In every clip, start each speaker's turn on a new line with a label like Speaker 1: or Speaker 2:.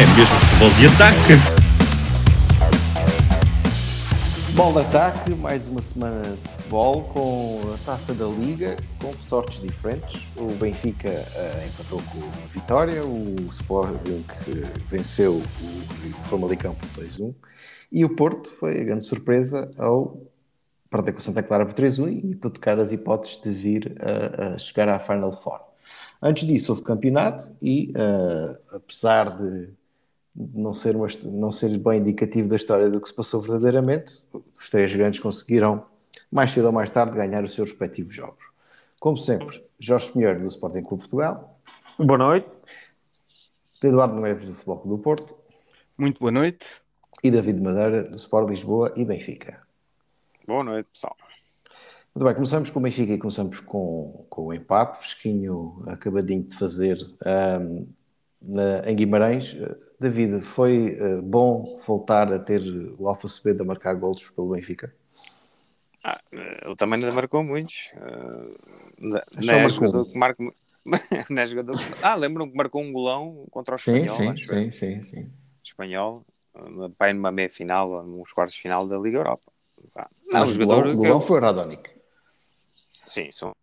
Speaker 1: É mesmo futebol de ataque.
Speaker 2: Futebol de ataque, mais uma semana de futebol com a taça da Liga, com sortes diferentes. O Benfica eh, empatou com o Vitória, o Sporting venceu o Famalicão por 2-1 e o Porto foi a grande surpresa ao perder com Santa Clara por 3-1 e hipotecar as hipóteses de vir a, a chegar à Final Four. Antes disso, houve campeonato e, eh, apesar de não ser, uma, não ser bem indicativo da história do que se passou verdadeiramente, os três grandes conseguiram, mais cedo ou mais tarde, ganhar os seus respectivos jogos. Como sempre, Jorge Pinheiro, do Sporting Clube Portugal.
Speaker 3: Boa noite.
Speaker 2: Eduardo Neves, do Futebol Clube do Porto.
Speaker 4: Muito boa noite.
Speaker 2: E David Madeira, do Sport Lisboa e Benfica.
Speaker 5: Boa noite, pessoal.
Speaker 2: Muito bem, começamos com o Benfica e começamos com, com o empate. Fresquinho, acabadinho de fazer um, na, em Guimarães. David, foi uh, bom voltar a ter o Alfa Sebedo a marcar golos pelo Benfica?
Speaker 5: Ah, ele também ainda marcou muitos. Uh, não, é jogador que marca. não é jogador que- Ah, lembram que marcou um golão contra o
Speaker 2: Sim,
Speaker 5: Espanhol,
Speaker 2: sim,
Speaker 5: eu.
Speaker 2: sim, sim, sim.
Speaker 5: Espanhol, uh, pai numa meia final, nos quartos de final da Liga Europa.
Speaker 2: Não,
Speaker 5: um
Speaker 2: o
Speaker 5: jogador.
Speaker 2: golão,
Speaker 5: que-
Speaker 2: golão foi o Radonic.
Speaker 5: Sim, são,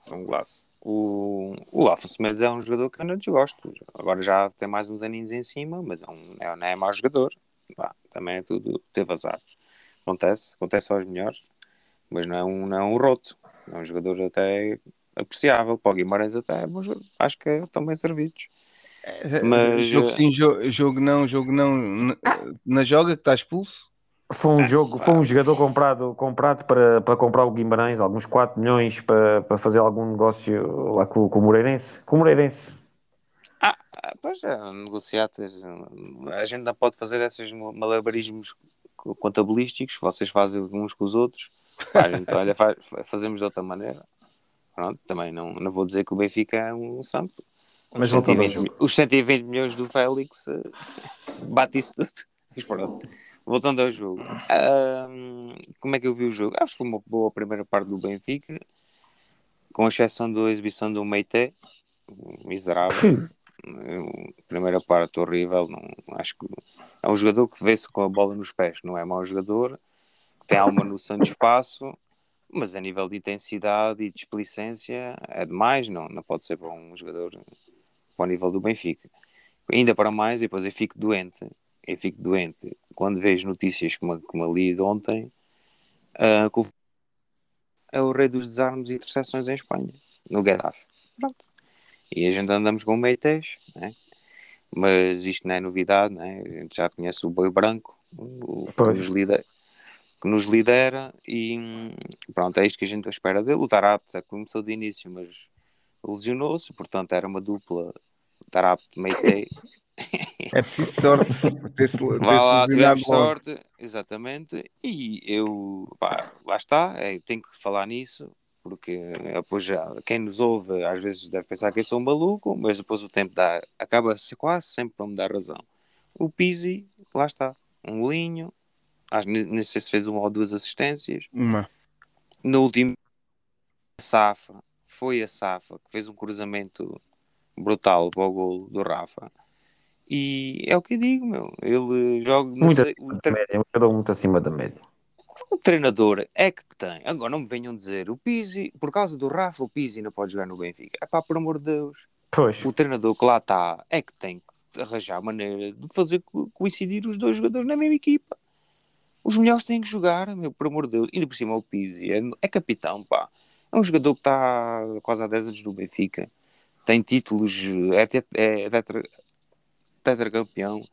Speaker 5: são um golaço. O, o Alfa Semedo é um jogador que eu não desgosto. Agora já tem mais uns aninhos em cima, mas é um, é, não é mau jogador. Pá, também é tudo, teve azar. Acontece, acontece aos melhores, mas não é um, não é um roto. É um jogador até apreciável. Para o Guimarães até é. Acho que estão bem servidos. Mas,
Speaker 4: jogo
Speaker 5: eh,
Speaker 4: sim, jogo, jogo não, jogo não. Na joga que está expulso?
Speaker 3: Foi um jogo, foi um jogador comprado, comprado para, para comprar o Guimarães, alguns 4 milhões para, para fazer algum negócio lá com, com o Moreirense. Com o Moreirense.
Speaker 5: Ah, pois é, negociar. A gente não pode fazer esses malabarismos contabilísticos que vocês fazem uns com os outros. Pá, a gente, olha, fa- fa- fazemos de outra maneira. Pronto, também não, não vou dizer que o Benfica é um santo.
Speaker 2: Mas
Speaker 5: Os
Speaker 2: voltando ao
Speaker 5: 120
Speaker 2: jogo.
Speaker 5: Os 120 milhões do Félix eh, bate isso tudo. Mas pronto, voltando ao jogo. Como é que eu vi o jogo? Acho que foi uma boa primeira parte do Benfica, com exceção da exibição do Meite, miserável. Primeira parte horrível. Não, acho que é um jogador que vê-se com a bola nos pés, não é mau jogador, tem alguma noção de espaço, mas a nível de intensidade e de displicência é demais, não, não pode ser para um jogador para o nível do Benfica. Ainda para mais, e depois eu fico doente, eu fico doente quando vejo notícias como, como li de ontem, o é o rei dos desarmes e interseções em Espanha, no Getafe. Pronto. E a gente andamos com meites, né? mas isto não é novidade, né? a gente já conhece o boi branco, o, que, nos lidera, que nos lidera e pronto, é isto que a gente espera dele. O Tarapte começou de início, mas lesionou-se, portanto era uma dupla Tarapte-Meite.
Speaker 4: É preciso sorte. ter-se-
Speaker 5: Vá lá, tivemos
Speaker 4: logo.
Speaker 5: sorte, exatamente. E eu, pá, lá está, é, tenho que falar nisso, porque eh, depois já, quem nos ouve às vezes deve pensar que eu sou um maluco, mas depois o tempo dá, acaba -se quase sempre para me dar razão. O Pizzi, lá está, um linho, acho, nem sei se fez uma ou duas assistências.
Speaker 4: Uma.
Speaker 5: No último, a Safa, foi a Safa que fez um cruzamento brutal para o golo do Rafa. E é o que eu digo, meu. Ele joga.
Speaker 3: Muito
Speaker 5: sei,
Speaker 3: acima
Speaker 5: tre-
Speaker 3: média, um jogador muito acima da média.
Speaker 5: o treinador é que tem. Agora não me venham dizer o Pizzi, por causa do Rafa, o Pizzi não pode jogar no Benfica. É pá, por amor de Deus.
Speaker 3: Pois,
Speaker 5: O treinador que lá está é que tem que arranjar maneira de fazer co- coincidir os dois jogadores na mesma equipa. Os melhores têm que jogar, meu, por amor de Deus. Ainda por cima o Pizzi é, é capitão, pá. É um jogador que está quase há 10 anos no Benfica. Tem títulos, é, é tetra, tetracampeão.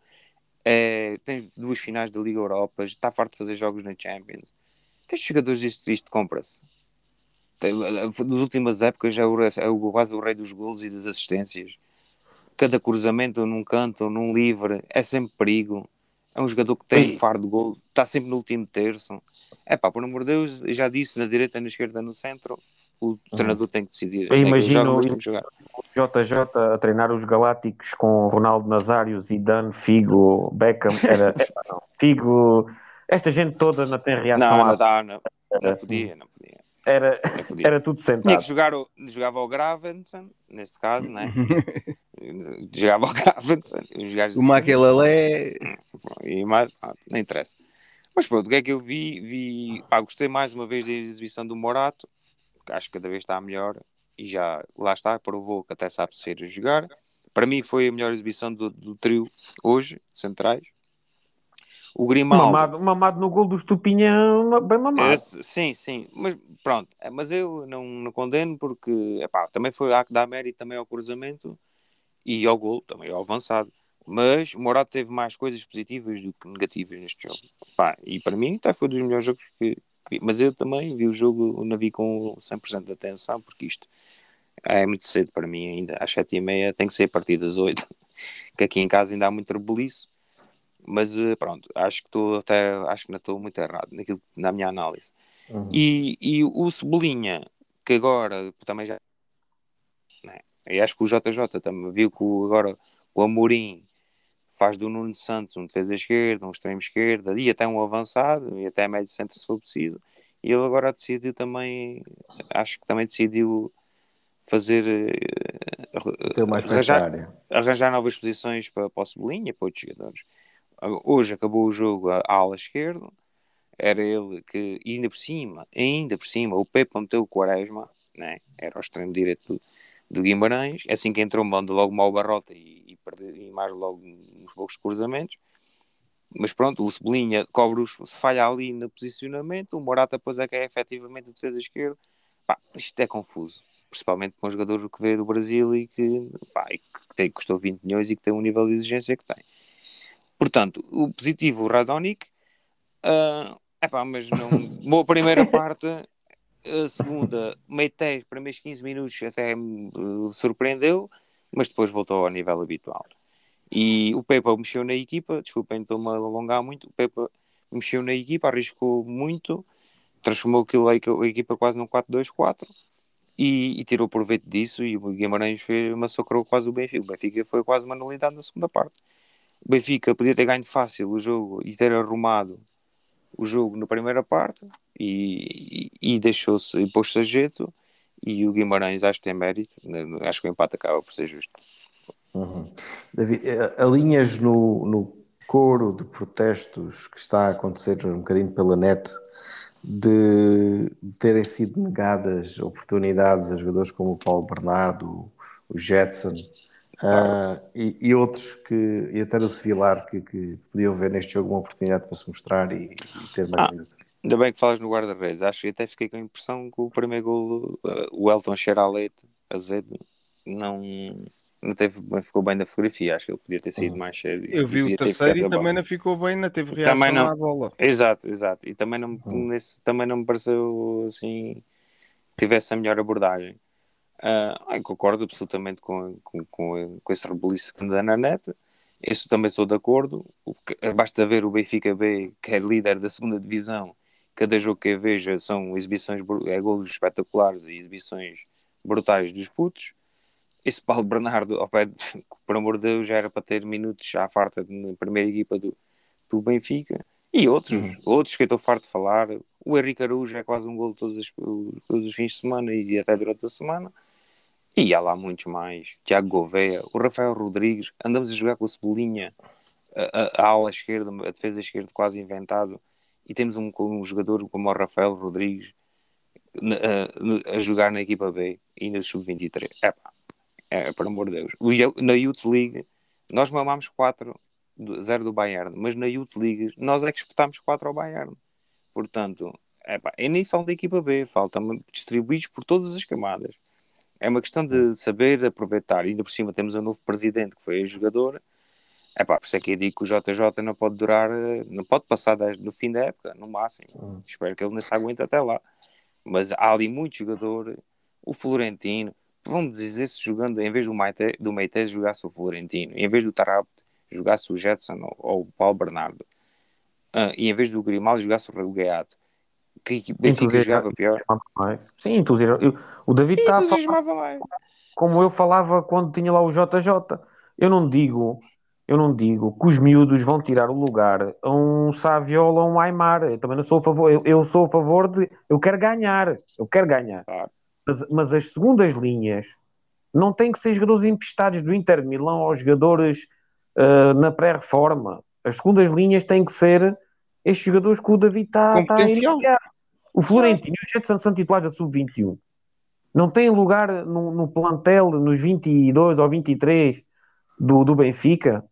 Speaker 5: É, tem duas finais da Liga Europa. Está farto de fazer jogos na Champions. Estes jogadores, isto, isto compra-se. Nas últimas épocas é, o, é o, quase o rei dos golos e das assistências. cada cruzamento ou num canto ou num livre é sempre perigo. É um jogador que tem faro de gol, está sempre no último terço. É pá, por amor de Deus, eu já disse na direita, na esquerda, no centro, o treinador tem que decidir.
Speaker 3: Eu
Speaker 5: É
Speaker 3: imagino-
Speaker 5: que jogar.
Speaker 3: JJ a treinar os Galácticos com Ronaldo Nazário, Zidane, Figo, Beckham. Era. Figo, esta gente toda não tem reação.
Speaker 5: Não, não dá, não, não podia, não podia.
Speaker 3: Era,
Speaker 5: Não podia.
Speaker 3: era tudo
Speaker 5: Tinha
Speaker 3: sentado.
Speaker 5: que jogar o, jogava o Gravensen, neste caso, né? jogava o Gravensen. gajos
Speaker 4: O Maquelalé.
Speaker 5: E mais, ah, não interessa. Mas pronto, o que é que eu vi? vi pá, gostei mais uma vez da exibição do Morato, acho que cada vez está melhor e já lá está, provou que até sabe ser jogar. Para mim foi a melhor exibição do, do trio hoje, centrais. O Grimaldo.
Speaker 3: Mamado, mamado no gol do Estupinhão, bem mamado.
Speaker 5: Esse- sim, sim, mas pronto, é, mas eu não, não condeno porque epá, também foi há que dar mérito também ao cruzamento e ao gol, também ao avançado. Mas o Morato teve mais coisas positivas do que negativas neste jogo. Pá, e para mim até foi dos melhores jogos que. Mas eu também vi o jogo, não vi com 100% de atenção, porque isto é muito cedo para mim ainda. Às 7h30 tem que ser a partir das 8 que aqui em casa ainda há muito rebuliço. Mas eh, pronto, acho que estou até acho que não estou muito errado naquilo, na minha análise.
Speaker 2: Uhum.
Speaker 5: E, e o Cebolinha, que agora também já. Né? E acho que o JJ também viu que o- agora o Amorim faz do Nuno Santos um defesa esquerda, um extremo esquerda e até um avançado e até médio centro se for preciso. E ele agora decidiu também, acho que também decidiu fazer eh,
Speaker 2: para
Speaker 5: arranjar, arranjar novas posições para, para o Cebolinha para outros jogadores. Hoje acabou o jogo a a ala esquerda, era ele que, ainda por cima, ainda por cima, o Pepe meteu o Quaresma, né? era o extremo direito do, do Guimarães, assim que entrou, mandou logo mal Barrota e, e, perdeu, e mais logo uns poucos cruzamentos. Mas pronto, o Cebolinha cobre os, se falha ali no posicionamento, o Morata depois é que é efetivamente a defesa esquerda. Pá, isto é confuso, principalmente para um jogador que veio do Brasil e que, pá, e que tem, custou 20 milhões e que tem um nível de exigência que tem. Portanto, o positivo, o Radonic, ah, epá, mas não. Boa primeira parte, a segunda, meio 10, primeiros 15 minutos até me eh, surpreendeu, mas depois voltou ao nível habitual. E o Pepa mexeu na equipa, desculpem, estou-me a alongar muito. O Pepa mexeu na equipa, arriscou muito, transformou aquilo a equipa quase num 4-2-4 e, e tirou proveito disso. E o Guimarães fez, massacrou quase o Benfica. O Benfica foi quase uma nulidade na segunda parte. O Benfica podia ter ganho fácil o jogo e ter arrumado o jogo na primeira parte e, e, e deixou-se e pôs-se a jeito. E o Guimarães acho que tem mérito. Acho que o empate acaba por ser justo.
Speaker 2: Uhum. David, eh, alinhas no, no coro de protestos que está a acontecer um bocadinho pela net de terem sido negadas oportunidades a jogadores como o Paulo Bernardo, o Jetson ah, e, e outros que, e até do Sevilar que, que podiam ver neste jogo uma oportunidade para se mostrar e, e ter mais
Speaker 5: Ah. Ainda bem que falas no guarda-redes. Acho que até fiquei com a impressão que o primeiro golo, uh, o Elton cheira a leite, azedo, não, não teve, ficou bem na fotografia. Acho que ele podia ter sido mais cheio.
Speaker 4: Eu vi o terceiro e também não ficou bem, não teve reação
Speaker 5: Também não.
Speaker 4: à bola.
Speaker 5: Exato, exato. E também não, nesse, também não me pareceu assim que tivesse a melhor abordagem. Ah, ai, concordo absolutamente com, com, com, com esse rebuliço que anda na net. Isso também sou de acordo. Basta ver o Benfica B, que é líder da segunda divisão. Cada jogo que eu veja são exibições, é golos espetaculares e exibições brutais dos putos. Esse Paulo Bernardo, ao pé de- por amor de Deus, já era para ter minutos à farta na primeira equipa do, do Benfica. E outros, outros que eu estou farto de falar. O Henrique Araújo é quase um gol todos os, todos os fins de semana e até durante a semana. E há lá muitos mais. Tiago Gouveia, o Rafael Rodrigues. Andamos a jogar com o Cebolinha, a, a, a ala esquerda, a defesa esquerda quase inventado. E temos um, um jogador como o Rafael Rodrigues a, a jogar na equipa B e no sub-23. É pá, é, por amor de Deus. Na Youth League, nós mamámos 4 0 do Bayern, mas na Youth League nós é que espetámos 4 ao Bayern. Portanto, é pá, eu nem falo da equipa B, falta distribuídos por todas as camadas. É uma questão de saber aproveitar. E ainda por cima temos um novo presidente que foi jogador. É pá, por isso é que eu digo que o JJ não pode durar, eh, não pode passar do fim da época, no máximo. Espero que ele não se aguente até lá. Mas há ali muito jogador, o Florentino, vamos dizer se jogando, em vez do Maite, do Meite jogasse o Florentino, em vez do Tarap jogasse o Jetson ou, ou o Paulo Bernardo, ah, e em vez do Grimaldo jogasse o Regueado, que equipe Benfica jogava pior?
Speaker 3: Sim, entusiasma. Eu- O David está a falar
Speaker 5: Entusiasmava
Speaker 3: como eu falava quando tinha lá o JJ. Eu não digo, eu não digo que os miúdos vão tirar o lugar a um Saviola ou um Aymar. Eu também não sou a favor, eu, eu sou a favor de, eu quero ganhar, eu quero ganhar.
Speaker 5: Claro.
Speaker 3: Mas, mas as segundas linhas não têm que ser jogadores emprestados do Inter de Milão ou jogadores ah, na pré-reforma. As segundas linhas têm que ser estes jogadores que o David está está a iniciar. O Florentino e o Jetson são titulares da Sub-21 não têm lugar no, no plantel nos 22 ou 23 do, do Benfica.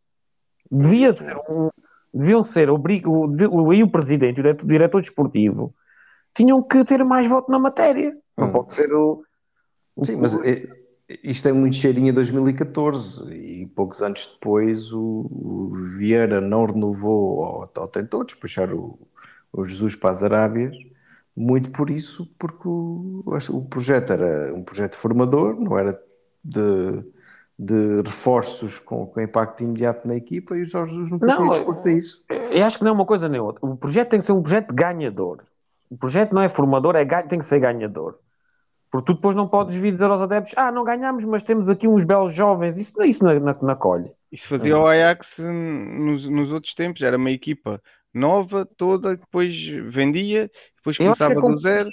Speaker 3: Devia ser um, deviam ser obri- o, o, o presidente e o diretor, diretor desportivo tinham que ter mais voto na matéria. Não
Speaker 2: Hum.
Speaker 3: pode ser o. o-
Speaker 2: Sim, mas é- isto é muito cheirinho a 2014 e poucos anos depois o, o Vieira não renovou ou, ou tentou despachar o, o Jesus para as Arábias, muito por isso, porque o, o projeto era um projeto formador, não era de, de reforços com, com impacto imediato na equipa e o Jorge Jesus nunca
Speaker 3: Não,
Speaker 2: tinha
Speaker 3: eu-
Speaker 2: disposto a isso.
Speaker 3: Eu acho que não é uma coisa nem outra. O projeto tem que ser um projeto ganhador. O projeto não é formador, é tem que ser ganhador. Porque tu depois não podes vir dizer aos adeptos: ah, não ganhamos, mas temos aqui uns belos jovens. Isso, isso na, na, na colhe.
Speaker 4: Isso fazia o Ajax nos, nos outros tempos, era uma equipa nova, toda, depois vendia, depois
Speaker 3: que é
Speaker 4: começava do zero.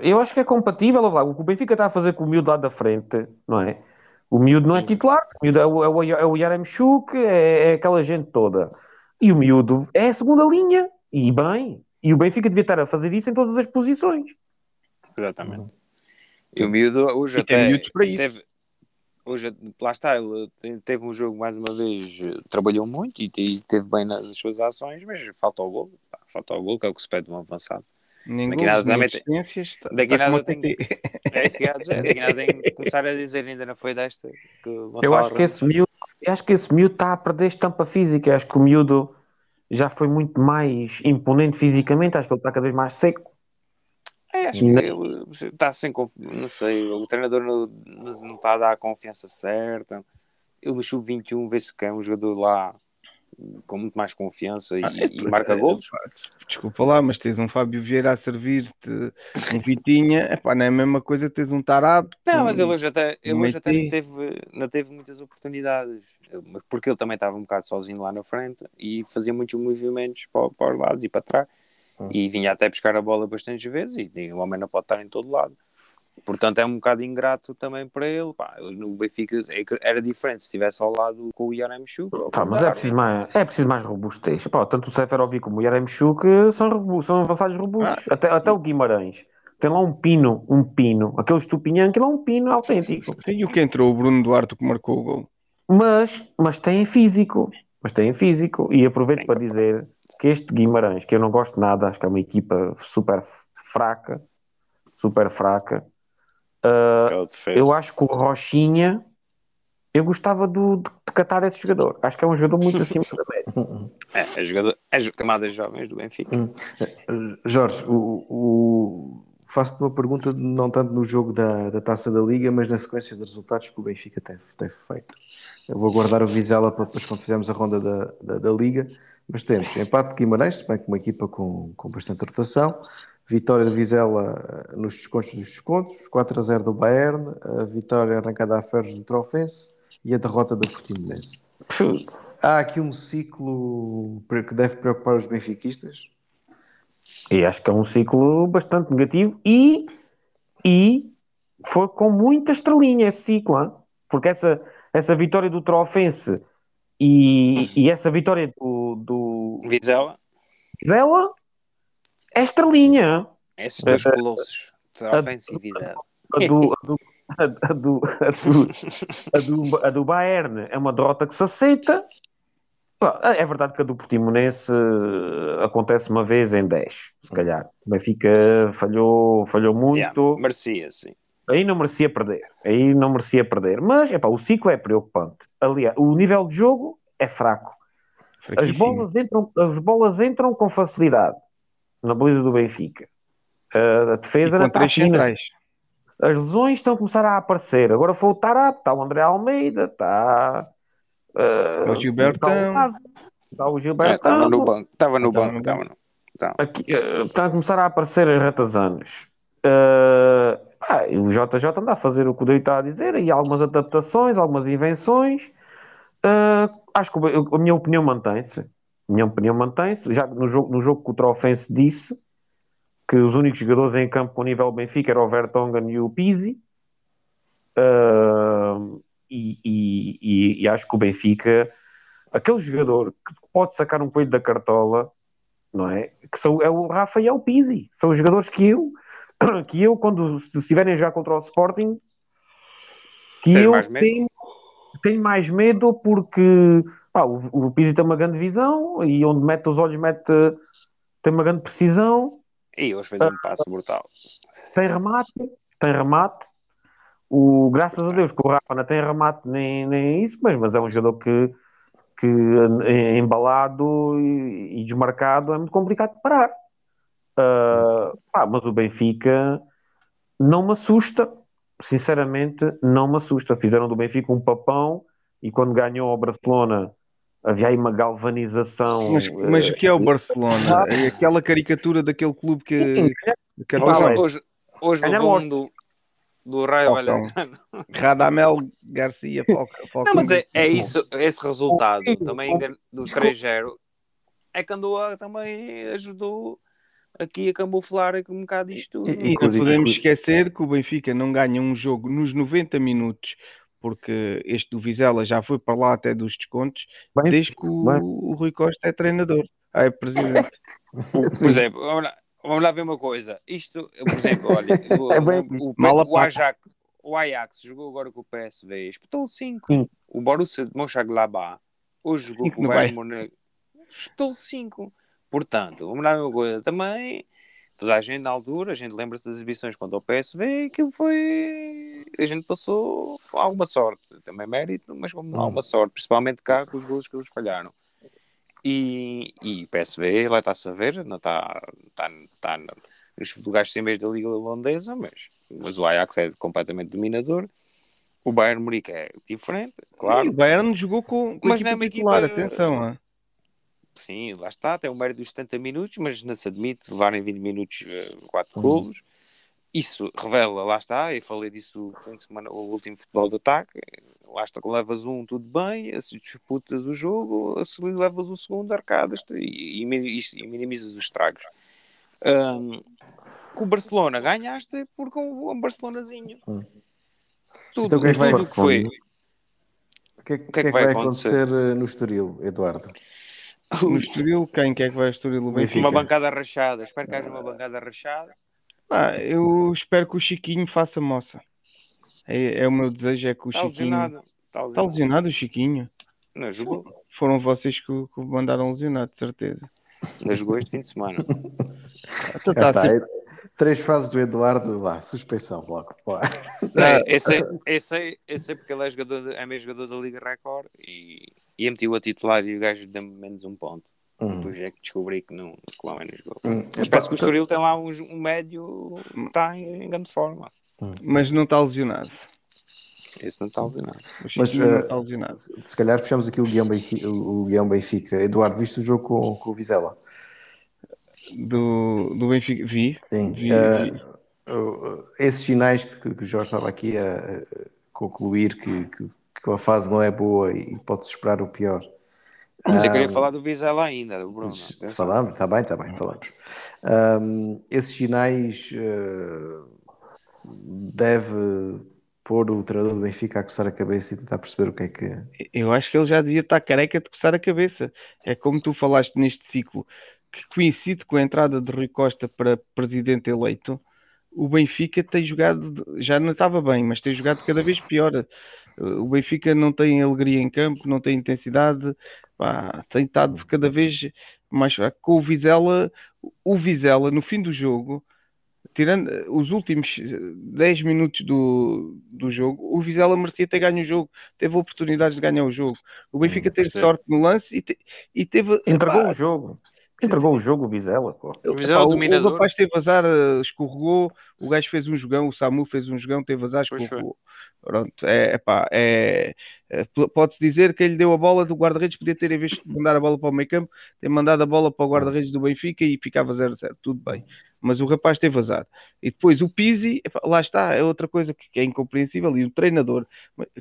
Speaker 3: Eu acho que é compatível. lá, O que o Benfica está a fazer com o miúdo lá da frente, não é? O miúdo não é titular, o miúdo é o, é o, é o Yaremchuk, é, é aquela gente toda. E o miúdo é a segunda linha, e bem. E o Benfica devia estar a fazer isso em todas as posições.
Speaker 5: Exatamente. E o miúdo hoje
Speaker 4: E tem
Speaker 5: até
Speaker 4: miúdos para isso.
Speaker 5: teve, hoje, lá está, ele te- teve um jogo mais uma vez, eh, trabalhou muito e, te- teve bem nas suas ações, mas falta o gol, falta o gol, que é o que se pede de um avançado.
Speaker 4: Nem
Speaker 5: Daqui
Speaker 4: gols,
Speaker 5: nada
Speaker 4: nem
Speaker 5: também tem-
Speaker 4: assistências. tá-
Speaker 5: daqui nada tem-
Speaker 4: TT.
Speaker 5: É isso que ia dizer, daqui nada tem que começar a dizer, ainda não foi desta. Que
Speaker 3: Eu acho que esse miúdo, eu acho que esse miúdo está a perder estampa física. Eu acho que o miúdo já foi muito mais imponente fisicamente. Acho que ele está cada vez mais seco.
Speaker 5: É, acho que ele está sem confiança, não sei, o treinador não, não não está a dar a confiança certa. Ele no sub-21 vê-se que é um jogador lá com muito mais confiança e,
Speaker 4: Ah, é,
Speaker 5: e marca
Speaker 4: é,
Speaker 5: golos.
Speaker 4: Desculpa lá, mas tens um Fábio Vieira a servir-te um Vitinha, epá, não é a mesma coisa tens um Tarab.
Speaker 5: Não, mas ele hoje até, ele
Speaker 4: um
Speaker 5: hoje até não, teve, não teve muitas oportunidades, porque ele também estava um bocado sozinho lá na frente e fazia muitos movimentos para, para os lados e para trás. E vinha até buscar a bola bastantes vezes e o homem não pode estar em todo lado. Portanto, é um bocado ingrato também para ele. Pá, no Benfica é que era diferente se estivesse ao lado com o Yaremchuk.
Speaker 3: Pá, mas é preciso mais, é preciso mais robustez. Pá, tanto o Seferovic como o Yaremchuk são, robu- são avançados robustos. Até, até o Guimarães. Tem lá um pino, um pino. Aquele estupinhão, aquilo é um pino autêntico.
Speaker 4: E o que entrou? O Bruno Duarte que marcou o gol.
Speaker 3: Mas, mas tem físico. Mas tem físico. E aproveito
Speaker 5: Tem
Speaker 3: para dizer que este Guimarães, que eu não gosto nada, acho que é uma equipa super fraca, super fraca.
Speaker 5: defesa.
Speaker 3: eu acho que o Rochinha, eu gostava do, de, de catar esse jogador. Acho que é um jogador muito acima da média.
Speaker 5: É, é jogador, é camadas jovens do Benfica.
Speaker 2: Jorge, o, o- faço-te uma pergunta não tanto no jogo da, da Taça da Liga, mas na sequência de resultados que o Benfica teve, teve feito. Eu vou guardar o Vizela para depois quando fizermos a ronda da, da, da Liga, mas temos empate de Guimarães, bem que uma equipa com, com bastante rotação, vitória de Vizela eh, nos descontos dos descontos, 4 a 0 do Bayern, a vitória arrancada a ferros do Trofense e a derrota do Portimonense. Há aqui um ciclo que deve preocupar os benfiquistas,
Speaker 3: E acho que é um ciclo bastante negativo e, e foi com muita estrelinha esse ciclo, hein? porque essa, essa vitória do Trofense e, e essa vitória do, do
Speaker 5: Vizela,
Speaker 3: Zela é estrelinha.
Speaker 5: esses dois colossos, Trofense e Vizela.
Speaker 3: A do, a do, a do, a do, a do, Bayern é uma derrota que se aceita. É verdade que a do Portimonense eh, acontece uma vez em 10, se calhar. O Benfica falhou, falhou muito.
Speaker 5: Yeah, merecia, sim.
Speaker 3: Aí não merecia perder. Aí não merecia perder. Mas epá, o ciclo é preocupante. Aliás, o nível de jogo é fraco. As bolas, entram, as bolas entram com facilidade na baliza do Benfica. A, a defesa está
Speaker 4: três centrais.
Speaker 3: As lesões estão a começar a aparecer. Agora foi o Tarap, está o André Almeida, está. eh,
Speaker 4: O Gilbertão.
Speaker 3: Está o, Lázaro, está o Gilberto.
Speaker 5: Estava no banco, estava no banco, estava no.
Speaker 3: Aqui, está a começar a aparecer as ratazanas. Eh, e o JJ anda a fazer o que o David está a dizer, e algumas adaptações, algumas invenções. Eh, acho que a minha opinião mantém-se. Minha opinião mantém-se. Já no jogo, no jogo que o Trofense disse que os únicos jogadores em campo com nível Benfica eram o Vertonghen e o Pizzi. Eh, e, e- e- acho que o Benfica, aquele jogador que pode sacar um coelho da cartola, não é? Que são, é o Rafa o Pizzi. São os jogadores que eu, que eu quando se estiverem a jogar contra o Sporting, que eu
Speaker 5: mais
Speaker 3: tenho, tenho mais medo porque pá, o, o Pizzi tem uma grande visão e onde mete os olhos mete, tem uma grande precisão,
Speaker 5: E hoje fez um passo brutal.
Speaker 3: tem remate, tem remate. O, graças a Deus que o Rafa não tem remate nem, nem isso, mas, mas é um jogador que, que eh, embalado e, e desmarcado é muito complicado de parar. Ah, pá, mas o Benfica não me assusta, sinceramente, não me assusta. Fizeram do Benfica um papão e quando ganhou ao Barcelona havia aí uma galvanização.
Speaker 4: Mas, mas o que é o Barcelona? É aquela caricatura daquele clube que. que
Speaker 3: Epá,
Speaker 5: Hoje, hoje, hoje levou do, do Raio. Vallecano.
Speaker 4: Radamel Garcia
Speaker 5: Não, mas é, é isso, esse resultado
Speaker 3: Sim,
Speaker 5: também do 3-0 é que andou a, também ajudou aqui a camuflar um bocado isto tudo.
Speaker 2: E-
Speaker 4: E não podemos esquecer que o Benfica não ganha um jogo nos 90 minutos, porque este do Vizela já foi para lá até dos descontos,
Speaker 3: bem,
Speaker 4: desde que o, o Rui Costa é treinador. Ah, é presidente.
Speaker 5: Por exemplo, vamos lá, vamos lá ver uma coisa. Isto, por exemplo, olha, o,
Speaker 3: É bem-
Speaker 5: o, o, o Ajax, o Ajax jogou agora com o PSV, espetou 5.
Speaker 3: Sim.
Speaker 5: O Borussia de Mönchengladbach hoje jogou
Speaker 4: Cinco
Speaker 5: com o Bayern Munique, espetou 5. Portanto, ver uma coisa. Também, toda a gente na altura, a gente lembra-se das exibições contra o PSV, aquilo foi... A gente passou com alguma sorte. Também mérito, mas com
Speaker 2: Hum.
Speaker 5: alguma sorte. Principalmente cá com os gols que eles falharam. E, e o PSV, lá está-se a ver, não está, está, está nos lugares sem vez da Liga Holandesa, mas, mas o Ajax é completamente dominador. O Bayern Munique é diferente, claro.
Speaker 4: o Bayern jogou com, com
Speaker 5: Mas
Speaker 4: a
Speaker 5: não é
Speaker 4: equipa
Speaker 5: uma
Speaker 4: titular,
Speaker 5: equipa-
Speaker 4: atenção.
Speaker 5: Sim, lá está, tem o mérito dos 70 minutos, mas não se admite levarem 20 minutos, 4
Speaker 2: Uhum.
Speaker 5: golos. Isso revela, lá está, eu falei disso no fim de semana, o último futebol de ataque. Lá está, levas um, tudo bem, se disputas o jogo, se levas o segundo, arcadas e, e, e minimizas os estragos. Ahm, com o Barcelona ganhaste porque um, um Barcelonazinho.
Speaker 2: Hum.
Speaker 5: Tudo,
Speaker 2: Então o que é que vai
Speaker 5: tudo que foi.
Speaker 2: O que é, o que é que vai acontecer eh, no Estoril, Eduardo?
Speaker 4: No Estoril, quem quer que vai ao Estoril? O Benfica.
Speaker 5: Uma bancada rachada, espero que haja uma bancada rachada.
Speaker 4: Ah, eu espero que o Chiquinho faça moça. É, é o meu desejo, é que o
Speaker 5: Está
Speaker 4: Chiquinho...
Speaker 5: lesionado. Está
Speaker 4: Está
Speaker 5: lesionado.
Speaker 4: lesionado o Chiquinho?
Speaker 5: Não jogou.
Speaker 4: Foram vocês que, mandaram lesionado, de certeza.
Speaker 5: Não jogou este fim de semana.
Speaker 4: Então tá
Speaker 2: está,
Speaker 4: sempre-
Speaker 2: é- três fases do Eduardo lá, suspensão logo.
Speaker 5: É, esse, é- esse, é- esse é porque ele é, jogador de- é mesmo jogador da Liga Record e, e meti-o a titular e o gajo deu-me menos um ponto.
Speaker 2: Hum.
Speaker 5: Depois é que descobri que não, que o homem não jogou.
Speaker 2: Hum.
Speaker 5: Mas parece que o Estoril tem lá um, um médio que está em, em grande forma.
Speaker 4: Mas não está lesionado.
Speaker 5: Esse não está lesionado.
Speaker 2: Mas,
Speaker 4: não
Speaker 2: eh,
Speaker 4: está lesionado.
Speaker 2: Se, se calhar fechamos aqui o guião Benfica. O, o guião Benfica. Eduardo, viste o jogo com, com o Vizela?
Speaker 4: Do, do Benfica. Vi.
Speaker 2: Sim.
Speaker 4: Vi,
Speaker 2: Eh,
Speaker 4: vi.
Speaker 2: esses sinais que, que o Jorge estava aqui a, a concluir que, que, que a fase não é boa e pode-se esperar o pior.
Speaker 5: Mas eu
Speaker 2: Ah,
Speaker 5: queria falar do Vizela ainda, do Bruno.
Speaker 2: Falamos, está bem, está bem, falamos. Ahm, esses sinais eh, deve pôr o treinador do Benfica a coçar a cabeça e tentar perceber o que é que.
Speaker 4: Eu acho que ele já devia estar careca de coçar a cabeça. É como tu falaste neste ciclo, que coincide com a entrada de Rui Costa para presidente eleito. O Benfica tem jogado, já não estava bem, mas tem jogado cada vez pior. O Benfica não tem alegria em campo, não tem intensidade, pá, tem estado cada vez mais fraco. Com o Vizela, o Vizela no fim do jogo, tirando eh, os últimos eh, 10 minutos do, do jogo, o Vizela merecia ter ganho o jogo, teve oportunidades de ganhar o jogo. O Benfica teve
Speaker 5: sim.
Speaker 4: sorte no lance e, te- e teve.
Speaker 3: Entregou
Speaker 4: epá,
Speaker 3: o jogo. Entregou o jogo o Vizela, pô.
Speaker 5: O Vizela
Speaker 4: o,
Speaker 5: dominador.
Speaker 4: o rapaz teve azar, eh, escorregou, o gajo fez um jogão, o Samu fez um jogão, teve azar, escorregou. Pronto, é, epá, é, é, p- pode-se dizer que ele deu a bola do guarda-redes, podia ter, em vez de mandar a bola para o meio campo, ter mandado a bola para o guarda-redes do Benfica e ficava 0-0, tudo bem. Mas o rapaz teve azar. E depois o Pizzi, epá, lá está, é outra coisa que, que é incompreensível, e o treinador,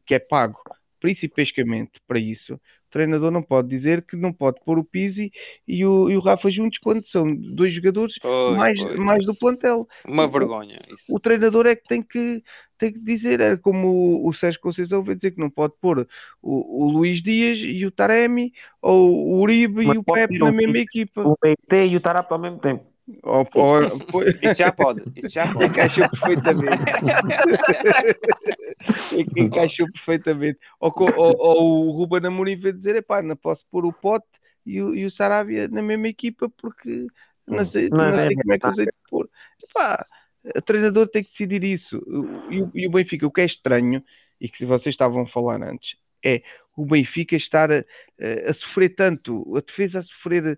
Speaker 4: que é pago principescamente para isso, treinador não pode dizer que não pode pôr o Pizzi e o, e o Rafa juntos quando são dois jogadores
Speaker 5: Pois,
Speaker 4: mais,
Speaker 5: pois.
Speaker 4: mais do plantel.
Speaker 5: Uma vergonha. Isso.
Speaker 4: O treinador é que tem que, tem que dizer, é como o, o Sérgio Conceição vai dizer que não pode pôr o, o Luís Dias e o Taremi, ou o Uribe
Speaker 3: Mas
Speaker 4: e o Pepe na mesma equipa.
Speaker 3: O BT e o Tarap ao mesmo tempo.
Speaker 4: Ou, ou-
Speaker 5: Isso já pode. Isso já pode.
Speaker 4: encaixou perfeitamente. encaixou perfeitamente. Ou, ou- ou o Ruben Amorim veio dizer: epá, não posso pôr o Pote e o, e o Sarabia na mesma equipa porque não sei,
Speaker 3: Não,
Speaker 4: não
Speaker 3: é
Speaker 4: sei como é que eu sei de pôr. Epá, o treinador tem que decidir isso. E o, e o Benfica, o que é estranho, e que vocês estavam a falar antes, é o Benfica estar a, a sofrer tanto, a defesa a sofrer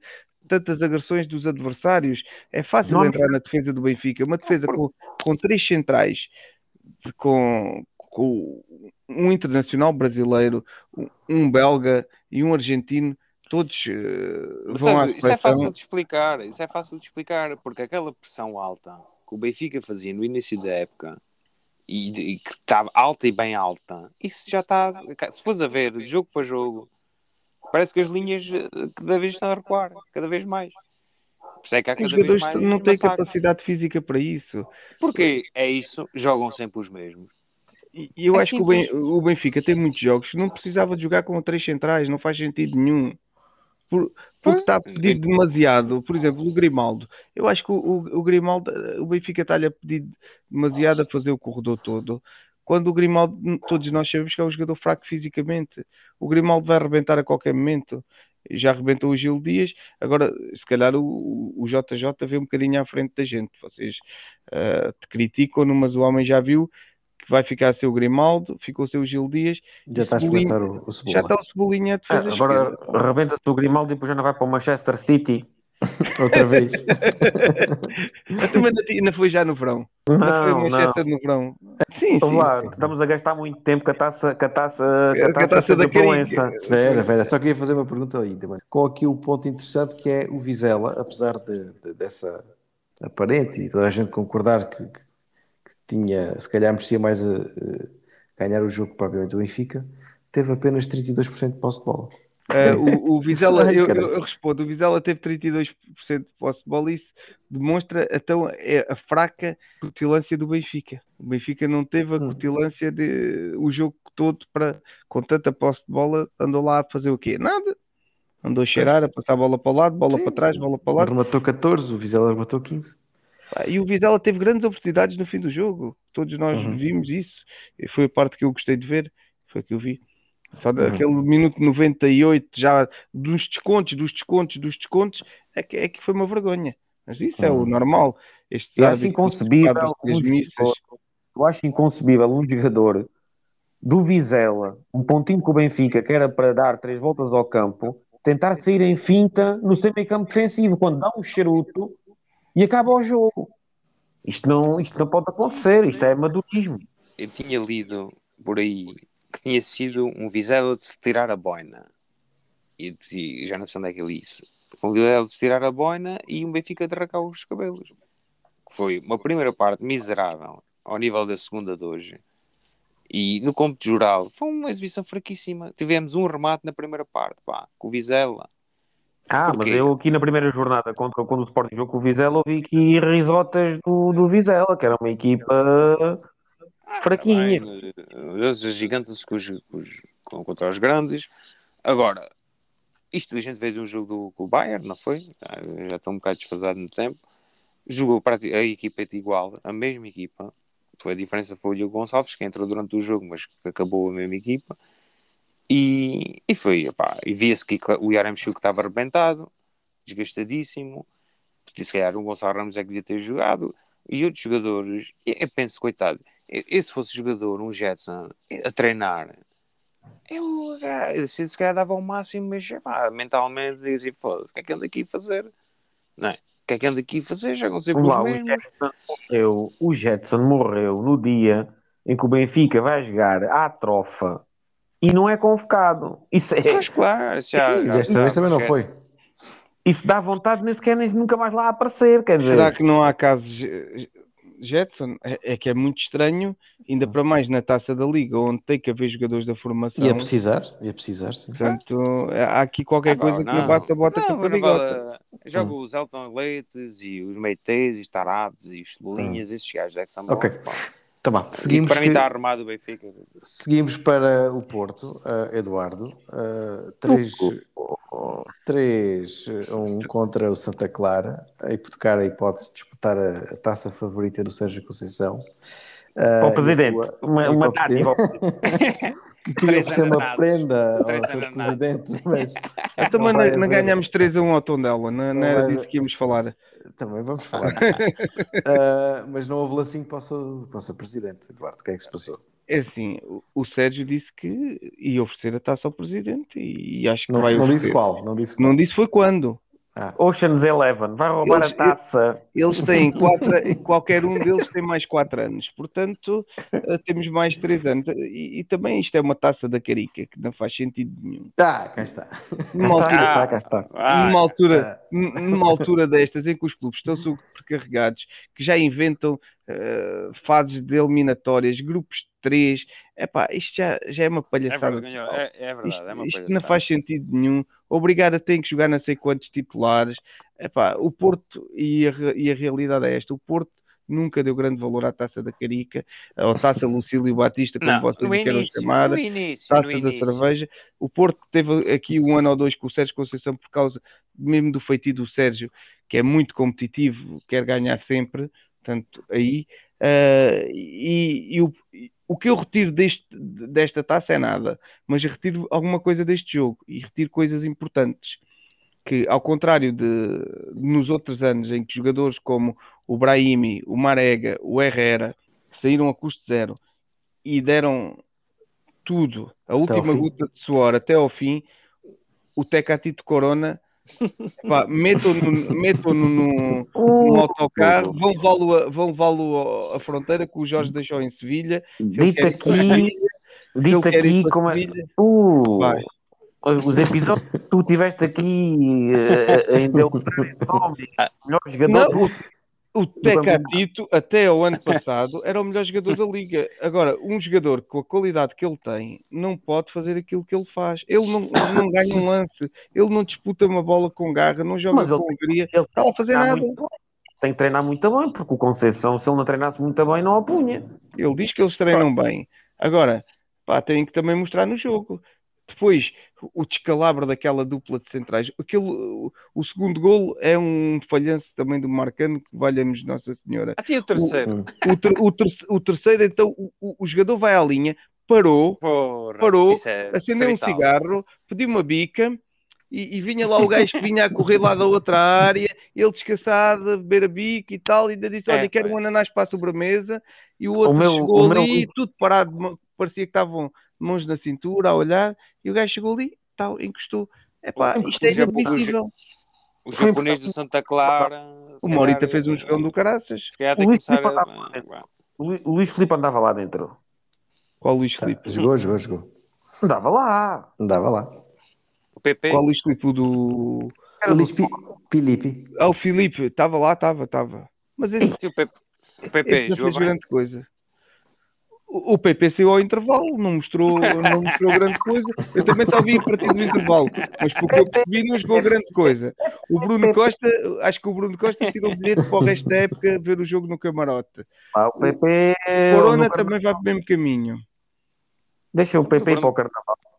Speaker 4: tantas agressões dos adversários. É fácil
Speaker 3: Não
Speaker 4: entrar na defesa do Benfica. Uma defesa com, com três centrais, com, com um internacional brasileiro, um, belga e um argentino, todos eh, vão à
Speaker 5: Sérgio, isso é fácil de explicar, isso é fácil de explicar, porque aquela pressão alta que o Benfica fazia no início da época e, e que estava alta e bem alta, isso já está, se fores a ver de jogo para jogo, parece que as linhas eh, cada vez estão a recuar, cada vez mais. Por isso é que há cada
Speaker 4: jogadores
Speaker 5: vez mais
Speaker 4: não têm capacidade física para isso.
Speaker 5: Porque é isso, jogam sempre os mesmos.
Speaker 4: E eu
Speaker 5: É
Speaker 4: acho que o,
Speaker 5: simples.
Speaker 4: o Benfica tem muitos jogos que não precisava de jogar com três centrais, não faz sentido nenhum. Por- porque está a pedir demasiado. Por exemplo, o Grimaldo. Eu acho que o, o- o Grimaldo, eh, o Benfica está-lhe a pedir demasiado a fazer o corredor todo. Quando o Grimaldo, todos nós sabemos que é um jogador fraco fisicamente. O Grimaldo vai arrebentar a qualquer momento. Já arrebentou o Gil Dias. Agora, se calhar, o, o JJ vê um bocadinho à frente da gente. Vocês eh, te criticam, mas o homem já viu que vai ficar a ser o Grimaldo, ficou a ser o Gil Dias.
Speaker 2: Já está a
Speaker 4: Cebolinha-
Speaker 2: o, o
Speaker 4: Já
Speaker 2: Cebola.
Speaker 4: está o Cebolinha a defesa
Speaker 3: agora
Speaker 4: esquerda.
Speaker 3: arrebenta-se o Grimaldo e depois já não vai para o Manchester City.
Speaker 2: Outra vez.
Speaker 4: Também ainda, ainda foi já no verão. Ainda foi
Speaker 3: Não, não.
Speaker 4: Manchester no verão. Sim, sim.
Speaker 3: Vamos lá,
Speaker 4: sim.
Speaker 3: estamos a gastar muito tempo com a taça, com a taça, com
Speaker 4: Com
Speaker 3: a
Speaker 4: a
Speaker 3: taça,
Speaker 4: taça da
Speaker 3: da Proença.
Speaker 2: Vera, Vera, só queria fazer uma pergunta aí também. Com aqui o ponto interessante que é o Vizela, apesar de, de- dessa aparente e toda a gente concordar que, que- que tinha, se calhar merecia mais a, a ganhar o jogo que propriamente o Benfica, teve apenas 32% de posse de bola.
Speaker 4: Ah, o, o Vizela, eu, eu- respondo, o Vizela teve 32% de posse de bola e isso demonstra então é a fraca cutilância do Benfica. O Benfica não teve a
Speaker 2: Hum.
Speaker 4: cutilância de o jogo todo para com tanta posse de bola, andou lá a fazer o quê? Nada. Andou a cheirar, a passar a bola para o lado, bola
Speaker 2: Sim,
Speaker 4: para trás, bola para o lado.
Speaker 2: Rematou 14, o Vizela rematou 15.
Speaker 4: Pá, E o Vizela teve grandes oportunidades no fim do jogo. Todos nós
Speaker 2: Uhum.
Speaker 4: vimos isso. E foi a parte que eu gostei de ver. Foi a que eu vi. Só
Speaker 2: Uhum.
Speaker 4: daquele minuto 98, já dos descontos, dos descontos, dos descontos, é que, é que foi uma vergonha. Mas isso é o
Speaker 2: Uhum.
Speaker 4: normal. Estes
Speaker 3: Eu acho inconcebível um jogador, eu acho inconcebível um jogador do Vizela, um pontinho com o Benfica, que era para dar três voltas ao campo, tentar sair em finta no seu meio campo defensivo, quando dá um charuto e acaba o jogo. Isto não, isto não pode acontecer, isto é amadorismo.
Speaker 5: Eu tinha lido por aí que tinha sido um Vizela de se tirar a boina. E, e já não sei onde é que eu li isso. Foi um Vizela de se tirar a boina e um Benfica de arrancar os cabelos. Que foi uma primeira parte miserável ao nível da segunda de hoje. E no cômputo geral foi uma exibição fraquíssima. Tivemos um remate na primeira parte, pá, com o Vizela.
Speaker 3: Ah,
Speaker 5: Porquê?
Speaker 3: mas eu aqui na primeira jornada, contra, quando o Sporting jogou com o Vizela, ouvi aqui risotas do, do Vizela, que era uma equipa fraquinha.
Speaker 5: Bem, eh, Os gigantes contra os grandes. Agora, isto a gente fez um jogo do, com o Bayern, não foi? Ah, Já estou um bocado desfasado no tempo. Jogou a equipa de igual, a mesma equipa. Foi, a diferença foi o Diogo Gonçalves, que entrou durante o jogo, mas que acabou a mesma equipa. E, e foi, opá, e via-se que o Yaremchuk estava arrebentado, desgastadíssimo. Se calhar o Gonçalo Ramos é que devia ter jogado. E outros jogadores, eu penso, coitado, eu, eu se fosse jogador, um Jetson, a treinar, eu, cara, se se calhar dava o máximo, mas epá, mentalmente dizia, foda-se, o que é que ando aqui a fazer? Não é? O que é que anda aqui a fazer? Já com
Speaker 3: Vamos
Speaker 5: os
Speaker 3: lá, o
Speaker 5: mesmos.
Speaker 3: Jetson morreu, o Jetson morreu no dia em que o Benfica vai jogar à trofa e não é convocado. Isso, é,
Speaker 5: Pois claro, já,
Speaker 2: E
Speaker 5: já-
Speaker 2: desta vez também não foi.
Speaker 3: isso dá vontade nem sequer nem nunca mais lá aparecer, quer dizer.
Speaker 4: Será que não há casos Jetson? É, é que é muito estranho, ainda para mais na taça da Liga, onde tem que haver jogadores da formação.
Speaker 2: Ia precisar, ia precisar, sim.
Speaker 4: Portanto, há aqui qualquer
Speaker 5: Ah,
Speaker 4: coisa que não bate a bota
Speaker 5: não,
Speaker 4: com a
Speaker 5: não vale- Joga os Elton Leites e os Meitês e os Tarados e os Cebolinhas, esses gajos é que são bons.
Speaker 2: Ok.
Speaker 5: pá.
Speaker 2: Tá bom.
Speaker 5: E
Speaker 2: Seguimos,
Speaker 5: para mim está arrumado o Benfica.
Speaker 2: seguimos para o Porto, uh, Eduardo. Uh, 3 1 contra o Santa Clara, a hipotecar a hipótese de disputar a, a taça favorita do Sérgio Conceição. Uh,
Speaker 3: Para o presidente,
Speaker 2: e
Speaker 3: uma,
Speaker 2: e
Speaker 3: uma
Speaker 2: presidente, que queria oferecer uma prenda ao seu presidente, mas
Speaker 4: Então, mas não, não ganhamos 3 a 1 ao Tondela, não, não era disso que íamos falar.
Speaker 2: Também vamos falar disso. Uh, mas não houve lacinho para o seu, para o seu presidente, Eduardo. O que é que se passou?
Speaker 4: É assim, o, o Sérgio disse que ia oferecer a taça ao presidente e acho que
Speaker 2: Não,
Speaker 4: vai
Speaker 2: não
Speaker 4: oferecer.
Speaker 2: disse qual, não disse qual.
Speaker 4: Não disse foi quando.
Speaker 2: Ah,
Speaker 3: Ocean's Eleven, vai roubar
Speaker 4: Eles-
Speaker 3: a taça.
Speaker 4: Eles têm quatro, qualquer um deles tem mais 4 anos, portanto eh, temos mais 3 anos. E, e também isto é uma taça da carica, que não faz sentido nenhum.
Speaker 2: ah cá está.
Speaker 3: Cá
Speaker 4: Numa
Speaker 3: está,
Speaker 4: altura,
Speaker 3: cá está, cá está.
Speaker 5: Ah,
Speaker 4: numa altura, n- numa altura destas em que os clubes estão sobrecarregados, que já inventam eh, fases de eliminatórias, grupos de três, epá, isto já, já é uma
Speaker 5: é
Speaker 4: palhaçada.
Speaker 5: verdade, ganhou.
Speaker 4: total.
Speaker 5: É, é verdade,
Speaker 4: Isto,
Speaker 5: é uma
Speaker 4: isto não faz sentido nenhum. Obrigar a ter que jogar não sei quantos titulares. Epá, o Porto, e a, e a realidade é esta: o Porto nunca deu grande valor à taça da Carica, ou taça Lucílio Batista, como
Speaker 5: Não,
Speaker 4: vocês queiram
Speaker 5: início,
Speaker 4: chamar,
Speaker 5: início,
Speaker 4: taça da cerveja. O Porto teve aqui um ano ou dois com o Sérgio Conceição por causa mesmo do feitiço do Sérgio, que é muito competitivo, quer ganhar sempre. Portanto, aí. Ah, e, e o, o que eu retiro deste, desta taça é nada, mas eu retiro alguma coisa deste jogo e retiro coisas importantes. Que, ao contrário de nos outros anos em que jogadores como o Brahimi, o Marega, o Herrera saíram a custo zero e deram tudo, a última gota de suor até ao fim, o Tecatito Corona pá, metam-no metam-no no, no autocarro, vão levá-lo a, vão levá-lo à fronteira que o Jorge deixou em Sevilha.
Speaker 3: Dito aqui,
Speaker 4: Sevilha,
Speaker 3: dito aqui como é. Uh,
Speaker 4: vai.
Speaker 3: os episódios que tu tiveste aqui eh, em Tommy, melhor jogador
Speaker 4: Não, o, Tecatito, até ao ano passado, era o melhor jogador da liga. Agora, um jogador com a qualidade que ele tem não pode fazer aquilo que ele faz. Ele não, ele não ganha um lance, ele não disputa uma bola com garra, não joga
Speaker 3: Mas
Speaker 4: com alegria,
Speaker 3: ele
Speaker 4: está a fazer nada.
Speaker 3: muito. Tem que treinar muito bem, porque o Conceição, se ele não treinasse muito bem, não a punha.
Speaker 4: Ele diz que eles treinam bem. Agora, pá, têm que também mostrar no jogo. Depois, o descalabro daquela dupla de centrais. Aquele, o, o segundo golo é um falhanço também do Marcano, que valha-nos Nossa Senhora.
Speaker 5: Até o terceiro.
Speaker 4: O, ter- o ter- o terceiro, então, o, o- o jogador vai à linha, parou,
Speaker 5: Porra,
Speaker 4: Parou,
Speaker 5: é
Speaker 4: acendeu um cigarro, pediu uma bica e, e vinha lá o gajo que vinha a correr lá da outra área, ele descansado, a beber a bica e tal, e ainda disse:
Speaker 5: É,
Speaker 4: Olha, quero um ananás para a sobremesa. E o outro
Speaker 3: meu-
Speaker 4: chegou
Speaker 3: o meu-
Speaker 4: ali, tudo parado, parecia que estavam mãos na cintura a olhar, e o gajo chegou ali, tal, encostou. Epá, isto é inadmissível.
Speaker 5: O japonês do Santa Clara.
Speaker 4: O Morita fez um jogão do caraças.
Speaker 5: Se calhar tem
Speaker 3: O
Speaker 5: que
Speaker 3: Luís
Speaker 5: começar
Speaker 3: Filipe
Speaker 5: a.
Speaker 3: andava O Lu- o Luís Filipe andava lá dentro.
Speaker 4: Qual Luís
Speaker 2: Tá,
Speaker 4: Filipe?
Speaker 2: jogou, jogou, jogou.
Speaker 3: Andava lá.
Speaker 2: Andava lá.
Speaker 5: O PP.
Speaker 4: Qual Luís Filipe? O do.
Speaker 3: Era
Speaker 2: O
Speaker 3: do
Speaker 2: Luís Filipe.
Speaker 4: Ah, o Filipe, estava lá, estava, estava. Mas esse,
Speaker 5: Sim, o PP. O PP jogou
Speaker 4: fez
Speaker 5: bem.
Speaker 4: grande coisa. O o PP saiu ao intervalo, não mostrou, não mostrou grande coisa. Eu também só vi a partir do intervalo, mas porque eu percebi, não jogou grande coisa. O Bruno Costa, acho que o Bruno Costa tirou o bilhete para o resto da época ver o jogo no camarote.
Speaker 3: Pá, o PP.
Speaker 4: Corona
Speaker 3: no
Speaker 4: também vai para o mesmo caminho.
Speaker 3: Deixa o PP para o carnaval.
Speaker 5: É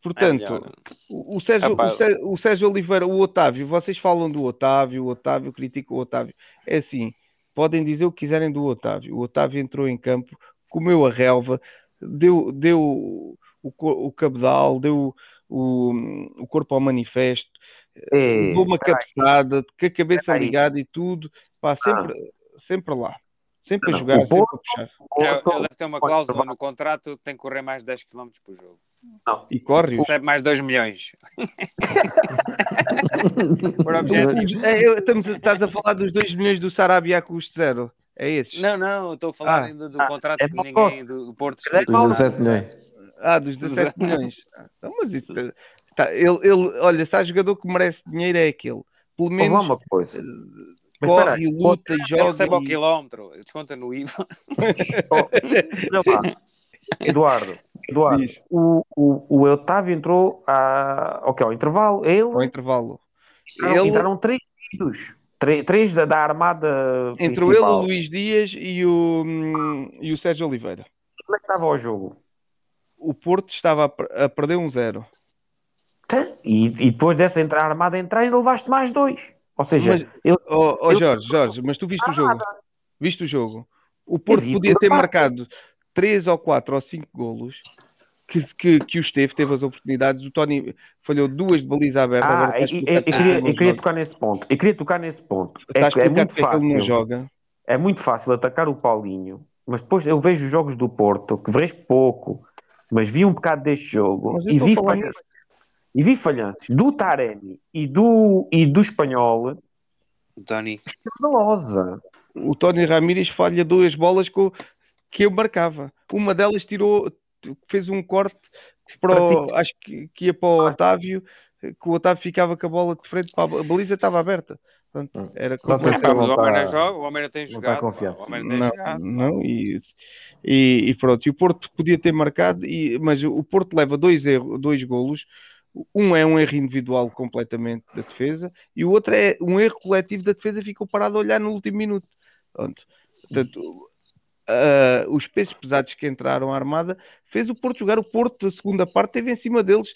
Speaker 4: Portanto,
Speaker 5: melhor.
Speaker 4: o, o Sérgio, o, Sérgio, o Sérgio Oliveira, o Otávio, vocês falam do Otávio, o Otávio critica o Otávio. É assim, podem dizer o que quiserem do Otávio. O Otávio entrou em campo, comeu a relva, deu, deu o, o cabedal, deu o, o corpo ao manifesto,
Speaker 3: É,
Speaker 4: levou uma cabeçada, com a cabeça
Speaker 3: Peraí.
Speaker 4: ligada e tudo, pá, sempre, sempre lá. Sempre a
Speaker 3: Não,
Speaker 4: jogar, sempre a puxar.
Speaker 5: É,
Speaker 3: Porto-
Speaker 5: Ele deve ter uma cláusula no contrato que tem que correr mais 10 km por jogo.
Speaker 4: E corre.
Speaker 5: Recebe mais 2 milhões. Por objetivo.
Speaker 4: É, eu- estamos, estás a falar dos 2 milhões do Sarabia a custo zero. É esses?
Speaker 5: Não, não, estou a falar
Speaker 4: Ah.
Speaker 5: ainda do
Speaker 3: Ah,
Speaker 5: contrato
Speaker 3: é
Speaker 5: que ninguém do, do Porto
Speaker 3: É.
Speaker 2: Dos 17 milhões.
Speaker 4: Ah, dos 17 milhões. Ah, Então, mas isso. Tá, ele, ele, olha, se há jogador que merece dinheiro é aquele. Pelo menos
Speaker 3: lá uma coisa. Mas espera
Speaker 4: corre,
Speaker 3: aí,
Speaker 4: e luta e
Speaker 5: Ele
Speaker 4: joga.
Speaker 5: recebe ao
Speaker 4: e-
Speaker 5: quilómetro, desconta no IVA.
Speaker 3: Eduardo, Eduardo,
Speaker 4: Diz.
Speaker 3: o, o, o Otávio entrou a, ok, ao intervalo. Ele
Speaker 4: ao intervalo.
Speaker 3: entraram,
Speaker 4: Ele-
Speaker 3: entraram três seguidos. Três, da, da armada.
Speaker 4: Entre ele, o
Speaker 3: principal.
Speaker 4: Luís Dias e o, hum, e o Sérgio Oliveira.
Speaker 3: Como é que estava o jogo?
Speaker 4: O Porto estava a, a perder um zero.
Speaker 3: E, e depois dessa entrar, armada entrar, ainda levaste mais dois. Ou seja,
Speaker 4: Mas-
Speaker 3: ele,
Speaker 4: Oh, oh,
Speaker 3: Eu-
Speaker 4: Jorge, Jorge, mas tu viste o jogo? Viste o jogo? O Porto podia ter marcado 3 ou 4 ou 5 golos que, que, que os teve, teve as oportunidades. O Tony falhou duas de baliza aberta.
Speaker 3: ah,
Speaker 4: agora
Speaker 3: eu, queria, eu queria tocar nesse ponto. Eu queria tocar nesse ponto. É, é muito fácil.
Speaker 4: joga.
Speaker 3: É muito fácil atacar o Paulinho, mas depois eu vejo os jogos do Porto, que vejo pouco, mas vi um bocado deste jogo e vi, falhanças, e vi falhanças do Taremi e do, e do Espanhol
Speaker 5: Tony,
Speaker 3: escandalosa.
Speaker 4: O Tony Ramírez falha duas bolas com, que eu marcava. Uma delas tirou, fez um corte para o, acho que, que ia para o Otávio, que o Otávio ficava com a bola de frente para a baliza estava aberta. Portanto, era
Speaker 2: Não sei se
Speaker 5: o homem
Speaker 2: tá-
Speaker 5: não joga, o homem não tem
Speaker 2: não
Speaker 5: jogado.
Speaker 2: tá confiante.
Speaker 5: pá, O homem não tem
Speaker 4: Não, e, e, e pronto, e o Porto podia ter marcado, e, mas o Porto leva dois, erros, dois golos. Um é um erro individual completamente da defesa, e o outro é um erro coletivo da defesa, ficou parado a olhar no último minuto. Portanto, ah, os pesos pesados que entraram à armada fez o Porto jogar. O Porto, a segunda parte, teve em cima deles,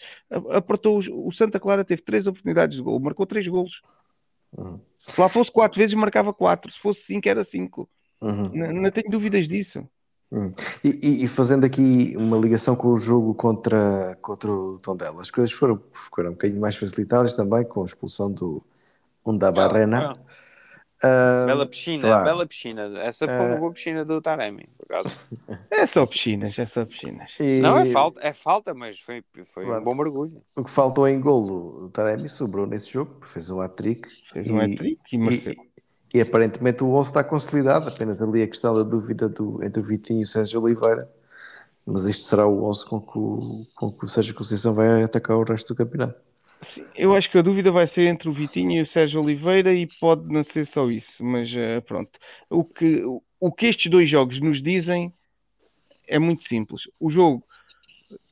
Speaker 4: apertou os- o Santa Clara, teve três oportunidades de gol, marcou três golos.
Speaker 2: Uhum.
Speaker 4: Se lá fosse quatro vezes, marcava quatro, se fosse cinco, era cinco.
Speaker 2: Uhum.
Speaker 4: Não, não tenho dúvidas disso.
Speaker 2: E, e- e fazendo aqui uma ligação com o jogo contra, contra o Tondela, as coisas foram, foram um bocadinho mais facilitadas também com a expulsão do Unda Barrena. Ah,
Speaker 5: Bela piscina,
Speaker 3: claro.
Speaker 5: bela piscina. Essa foi uma
Speaker 2: Ah.
Speaker 5: boa piscina do Taremi, por acaso.
Speaker 4: É só piscinas, é só piscinas.
Speaker 2: e
Speaker 5: Não, é falta, é falta, mas foi, foi um bom mergulho.
Speaker 2: O que faltou em golo, o Taremi sobrou nesse jogo, fez um hat-trick.
Speaker 4: Fez um
Speaker 2: e-
Speaker 4: hat-trick e mereceu.
Speaker 2: E, e aparentemente o 11 está consolidado, apenas ali a questão da dúvida do, entre o Vitinho e o Sérgio Oliveira. Mas isto será o 11 com que o, com que o Sérgio Conceição vai atacar o resto do campeonato.
Speaker 4: Sim, eu acho que a dúvida vai ser entre o Vitinho e o Sérgio Oliveira e pode não ser só isso, mas eh, pronto. O que, o, que estes dois jogos nos dizem é muito simples. O jogo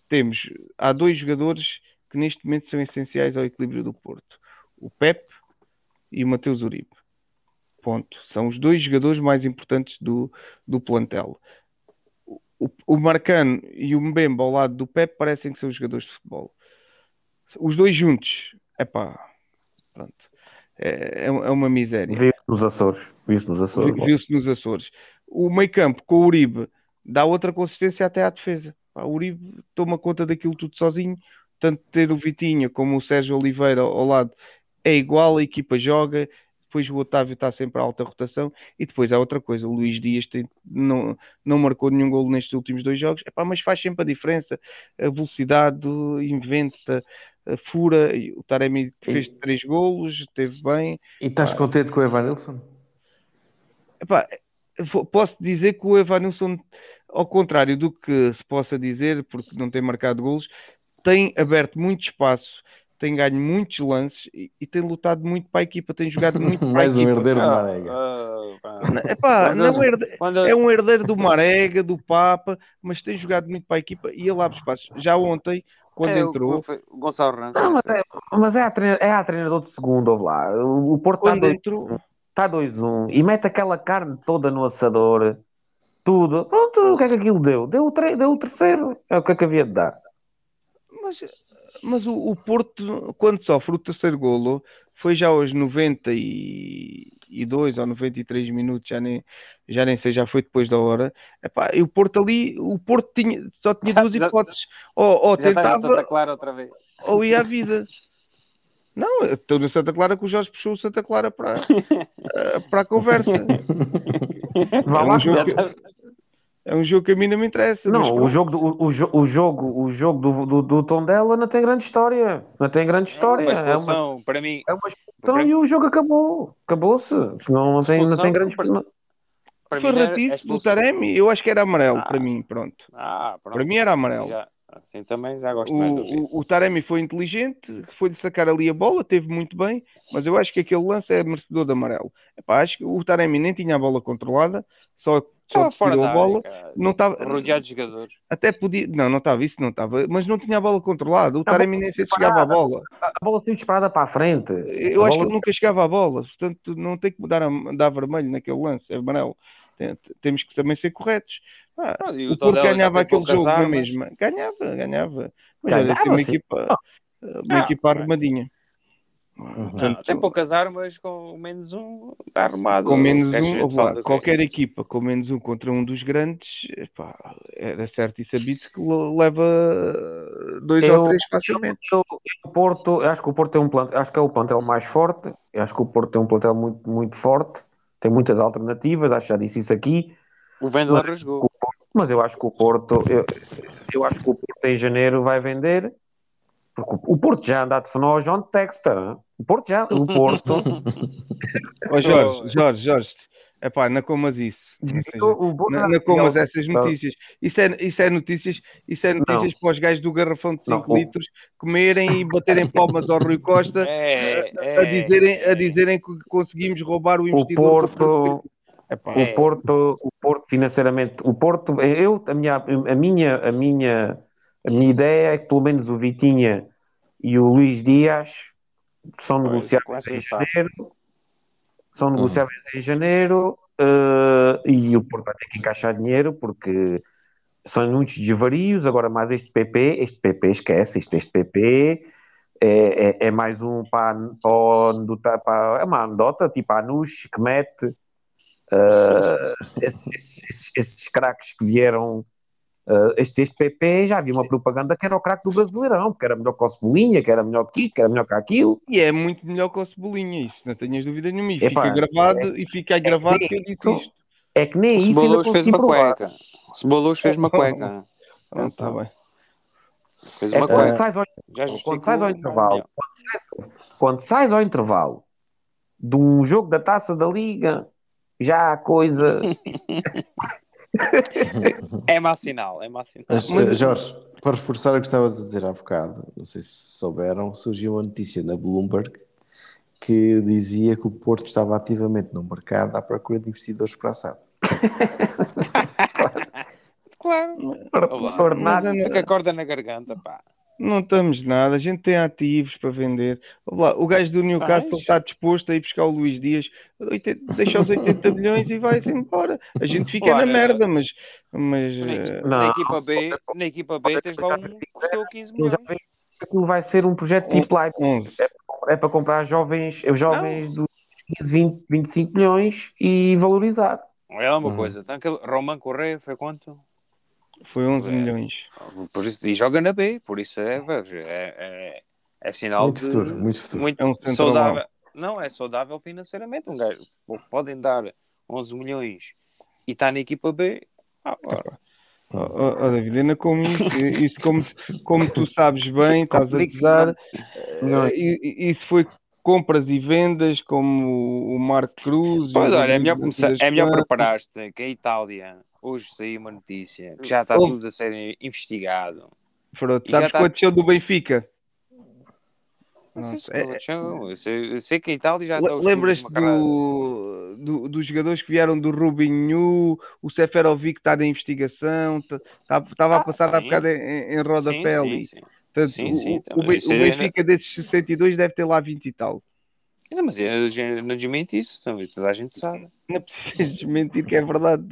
Speaker 4: temos, há dois jogadores que neste momento são essenciais ao equilíbrio do Porto: o Pep e o Mateus Uribe. Ponto. São os dois jogadores mais importantes do, do plantel. O, o Marcano e o Mbemba ao lado do Pep parecem que são jogadores de futebol. Os dois juntos, é pá, pronto. É, é uma miséria.
Speaker 3: Viu-se nos Açores. Viu-se nos Açores.
Speaker 4: Vi- Viu-se nos Açores. O meio campo com o Uribe dá outra consistência até à defesa. O Uribe toma conta daquilo tudo sozinho. Tanto ter o Vitinha como o Sérgio Oliveira ao lado é igual, a equipa joga. Depois o Otávio está sempre a alta rotação. E depois há outra coisa: o Luís Dias tem- não, não marcou nenhum golo nestes últimos dois jogos, Epá, mas faz sempre a diferença. A velocidade, inventa, fura. E O Taremi fez três golos, esteve bem.
Speaker 2: E estás contente com o Evanilson?
Speaker 4: Epá, posso dizer que o Evanilson, ao contrário do que se possa dizer, porque não tem marcado golos, tem aberto muito espaço, tem ganho muitos lances e, e tem lutado muito para a equipa, tem jogado muito para a
Speaker 2: Mais um
Speaker 4: equipa.
Speaker 2: herdeiro de
Speaker 5: Ah,
Speaker 2: Marega.
Speaker 5: ah, pá.
Speaker 4: Epá,
Speaker 5: Quando
Speaker 4: não é, herde- é um herdeiro do Marega, do Papa, mas tem jogado muito para a equipa e ele abre espaços. Já ontem, quando
Speaker 5: é,
Speaker 4: entrou,
Speaker 5: o Gonçalo Ramos.
Speaker 3: Não, mas é, mas é, a treina, é a treinador de segundo, ouve lá. O, Porto está
Speaker 4: quando entrou,
Speaker 3: está 2-1 e mete aquela carne toda no assador, tudo. Pronto, o que é que aquilo deu? Deu o, tre- deu o terceiro. É o que é que havia de dar.
Speaker 4: Mas, mas o, o Porto, quando sofre o terceiro golo, foi já aos 92 ou 93 minutos, já nem, já nem sei, já foi depois da hora. Epá, e o Porto ali, o Porto tinha, só tinha
Speaker 5: Já-
Speaker 4: duas
Speaker 5: já-
Speaker 4: hipóteses: ou, ou
Speaker 5: Santa
Speaker 4: tentava
Speaker 5: Clara outra vez.
Speaker 4: ou ia à vida. Não, estou no Santa Clara que o Jorge puxou o Santa Clara para, eh, para a conversa.
Speaker 3: Vá
Speaker 4: É um
Speaker 3: lá,
Speaker 4: jogo
Speaker 3: que-
Speaker 4: que- É um jogo que a mim não me interessa. mas
Speaker 3: Não, o jogo, do- o, o, o jogo, o jogo do, do, do Tondela não tem grande história. Não tem grande história.
Speaker 5: Uma
Speaker 3: É uma,
Speaker 5: expulsão, para mim,
Speaker 3: é uma expulsão
Speaker 5: para mim-
Speaker 3: e o jogo acabou. Acabou-se. Não, não, tem, não tem grande
Speaker 5: para
Speaker 4: Foi ratice do Taremi. Eu acho que era amarelo
Speaker 5: Ah.
Speaker 4: para mim, pronto.
Speaker 5: Ah, pronto.
Speaker 4: Para mim era amarelo.
Speaker 5: Já, assim também já gosto mais do
Speaker 4: O,
Speaker 5: vídeo.
Speaker 4: o, o Taremi foi inteligente, foi-lhe sacar ali a bola, teve muito bem, mas eu acho que aquele lance é merecedor de amarelo. Epá, acho que o Taremi nem tinha a bola controlada, só, só
Speaker 5: Estava fora
Speaker 4: tirou
Speaker 5: da
Speaker 4: a bola,
Speaker 5: área,
Speaker 4: não estava,
Speaker 5: rodeado de jogadores.
Speaker 4: até podia, não, não estava, isso não estava, mas não tinha a bola controlada, o Taremi nem sequer chegava à bola.
Speaker 3: A bola saiu disparada para a frente.
Speaker 4: Eu
Speaker 3: A
Speaker 4: acho que
Speaker 3: bola-
Speaker 4: ele nunca chegava à bola, portanto não tem que mudar a, dar vermelho naquele lance, é amarelo. Tem- Temos que também ser corretos. Ah,
Speaker 5: Ah, e
Speaker 4: o Porto ganhava aquele jogo na
Speaker 5: armas.
Speaker 4: mesma. Ganhava, ganhava. Mas olha,
Speaker 3: Ganhava,
Speaker 4: tem uma
Speaker 3: sim.
Speaker 4: equipa, uma
Speaker 5: Ah,
Speaker 4: equipa
Speaker 5: bem.
Speaker 4: arrumadinha.
Speaker 5: Não, tem poucas armas com menos um está armado.
Speaker 4: com menos um, lá, qualquer equipa com menos um contra um dos grandes, epá, era certo e sabido que le- leva dois
Speaker 3: Eu-
Speaker 4: ou três facilmente.
Speaker 3: Eu, eu- o Porto, acho que o Porto tem um plantel, acho que é o plantel mais forte. Acho que o Porto tem um plantel muito, muito forte. Tem muitas alternativas, acho que já disse isso aqui.
Speaker 5: O Vendel rasgou.
Speaker 3: Mas eu acho que o Porto, eu, eu acho que o Porto em janeiro vai vender, porque o- o Porto já anda a telefonar ao John Texter. O Porto já, o Porto.
Speaker 4: Ó Jorge, Jorge, Jorge, epá, não comas isso. Ou seja,
Speaker 3: o
Speaker 4: não, não comas essas
Speaker 3: Não.
Speaker 4: notícias. Isso é, isso é notícias, isso é notícias para os gajos do garrafão de 5
Speaker 3: Não.
Speaker 4: litros comerem e baterem palmas ao Rui Costa
Speaker 5: É,
Speaker 4: a, dizerem, a dizerem que conseguimos roubar o
Speaker 3: O
Speaker 4: investidor. do
Speaker 3: Porto,
Speaker 4: Epá,
Speaker 3: o Porto, o Porto financeiramente, o Porto, eu, a minha, a minha, a minha, a minha ideia é que pelo menos o Vitinha e o Luís Dias são
Speaker 5: Pois,
Speaker 3: negociáveis
Speaker 5: começa
Speaker 3: em janeiro, são negociáveis em janeiro eh, e o Porto vai ter que encaixar dinheiro porque são muitos desvarios, agora mais este PP, este PP esquece, este, este PP é, é, é mais um para, para, para- é uma anedota, tipo a Anush, que mete esses, esses- esses craques que vieram eh, este, este PP já havia uma propaganda que era o craque do Brasileirão, que era melhor que o Cebolinha, que era melhor que isto, que era melhor que aquilo.
Speaker 4: E é muito melhor que o Cebolinha, isso não tenhas dúvida nenhuma. E
Speaker 3: Epá,
Speaker 4: fica gravado, e fica gravado que eu disse
Speaker 3: isso-
Speaker 4: isto.
Speaker 3: É que nem
Speaker 5: O
Speaker 3: isso ainda
Speaker 5: Cebolos fez uma
Speaker 3: provar.
Speaker 5: cueca. O Cebolos fez uma cueca.
Speaker 4: Ah,
Speaker 5: Atenção.
Speaker 4: tá bem.
Speaker 5: Fez
Speaker 3: É
Speaker 5: uma
Speaker 3: quando
Speaker 5: cueca.
Speaker 3: sais ao, quando sais ao intervalo, quando sais, quando sais ao intervalo de um jogo da taça da liga, já há coisa.
Speaker 5: É má sinal, é má sinal.
Speaker 6: Mas,
Speaker 4: Mas-
Speaker 6: Jorge, para reforçar o que estavas a dizer há bocado, não sei se souberam, surgiu uma notícia na Bloomberg que dizia que o Porto estava ativamente no mercado à procura de investidores para a SAD.
Speaker 5: Claro.
Speaker 3: ordenado.
Speaker 4: Mas,
Speaker 5: Fica a corda na garganta, pá.
Speaker 4: Não estamos nada, a gente tem ativos para vender. O gajo do Newcastle está disposto a ir buscar o Luís Dias, 80 deixa os 80 milhões e vai-se embora. A gente fica na merda, mas, mas
Speaker 5: Na,
Speaker 4: eh,
Speaker 5: equipa-
Speaker 3: Não.
Speaker 5: na equipa B, na equipa B tens lá um que custou 15
Speaker 3: Aquilo, já
Speaker 5: milhões.
Speaker 3: aquilo vai ser um projeto tipo live.
Speaker 4: 11.
Speaker 3: É para comprar jovens, os jovens dos 15, 20, 25 milhões e valorizar.
Speaker 5: É uma
Speaker 6: Uhum.
Speaker 5: coisa. Então, aquele Roman Correia foi quanto?
Speaker 4: Foi 11
Speaker 5: É.
Speaker 4: milhões.
Speaker 5: Por isso, e joga na B, por isso é, é, é, é sinal
Speaker 6: Muito
Speaker 5: de
Speaker 6: futuro, muito futuro.
Speaker 5: muito
Speaker 4: É um
Speaker 5: saudável. Não, é saudável financeiramente. Um gajo podem dar 11 milhões e está na equipa B. Ah, ora,
Speaker 4: Oh, oh, oh, David, ainda como isso, isso como, como tu sabes bem, estás a usar, isso foi compras e vendas, como o Marco Cruz.
Speaker 5: Pois olha, é melhor, começar, é melhor preparar-te que a Itália hoje saiu uma notícia que já está
Speaker 4: Oh.
Speaker 5: tudo a ser investigado.
Speaker 4: Pronto, sabes quanto show do Benfica?
Speaker 5: Não sei se
Speaker 4: é-
Speaker 5: eu, sei, eu sei que a Itália já está
Speaker 4: Lembras-te do, do- dos jogadores que vieram do Rubinho, o Seferovic está na investigação, estava a
Speaker 5: Ah,
Speaker 4: passar há
Speaker 5: sim.
Speaker 4: bocado em, em rodapé
Speaker 5: Sim,
Speaker 4: ali.
Speaker 5: sim, sim.
Speaker 4: Portanto,
Speaker 5: Sim,
Speaker 4: o-
Speaker 5: sim,
Speaker 4: o, o
Speaker 5: é-
Speaker 4: Benfica desses 62 deve ter lá 20 e tal.
Speaker 5: Mas eu não desmente isso, também toda a gente sabe.
Speaker 4: Não é preciso desmentir que é verdade.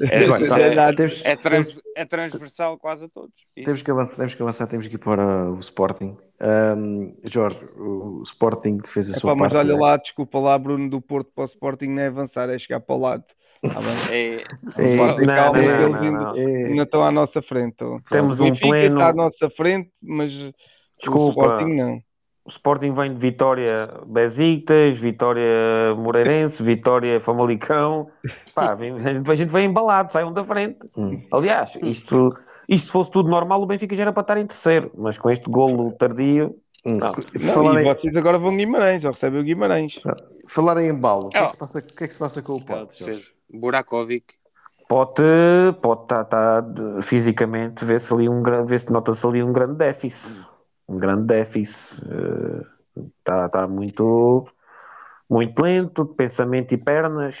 Speaker 5: É, é-
Speaker 6: Temos-
Speaker 5: é trans- é transversal quase a todos. Isso.
Speaker 6: Temos que, avançar, temos que avançar, temos que ir para o Sporting. Ahm, Jorge, o Sporting fez a
Speaker 4: Epá,
Speaker 6: sua
Speaker 4: mas
Speaker 6: parte.
Speaker 4: olha
Speaker 6: né?
Speaker 4: lá, desculpa lá, Bruno, do Porto para o Sporting não é avançar, é chegar para o lado. Tá?
Speaker 5: É,
Speaker 6: É,
Speaker 3: não,
Speaker 4: calma,
Speaker 3: não,
Speaker 4: que eles
Speaker 3: não,
Speaker 4: ainda,
Speaker 3: não.
Speaker 6: é,
Speaker 4: ainda estão à nossa frente. então.
Speaker 3: Temos
Speaker 4: o
Speaker 3: um pleno.
Speaker 4: está à nossa frente, mas o
Speaker 3: Desculpa.
Speaker 4: Sporting não.
Speaker 3: O Sporting vem de Vitória Besiktas, Vitória Moreirense, Vitória Famalicão. Pá, vem- a gente vem embalado, saiam da frente.
Speaker 6: Hum.
Speaker 3: Aliás, isto, isto se fosse tudo normal, o Benfica já era para estar em terceiro, mas com este golo tardio,
Speaker 6: Hum.
Speaker 3: não.
Speaker 4: Não, e
Speaker 6: em-
Speaker 4: vocês agora vão Guimarães, ou recebem o Guimarães.
Speaker 6: Falar em embalo, o que, é
Speaker 5: Oh.
Speaker 6: que se passa, o que é que se passa com o
Speaker 5: defesa. Burakovic.
Speaker 3: pode pode estar tá, de- fisicamente vê-se ali um grande vê-se nota-se ali um grande déficit um grande déficit está tá muito muito lento de pensamento e pernas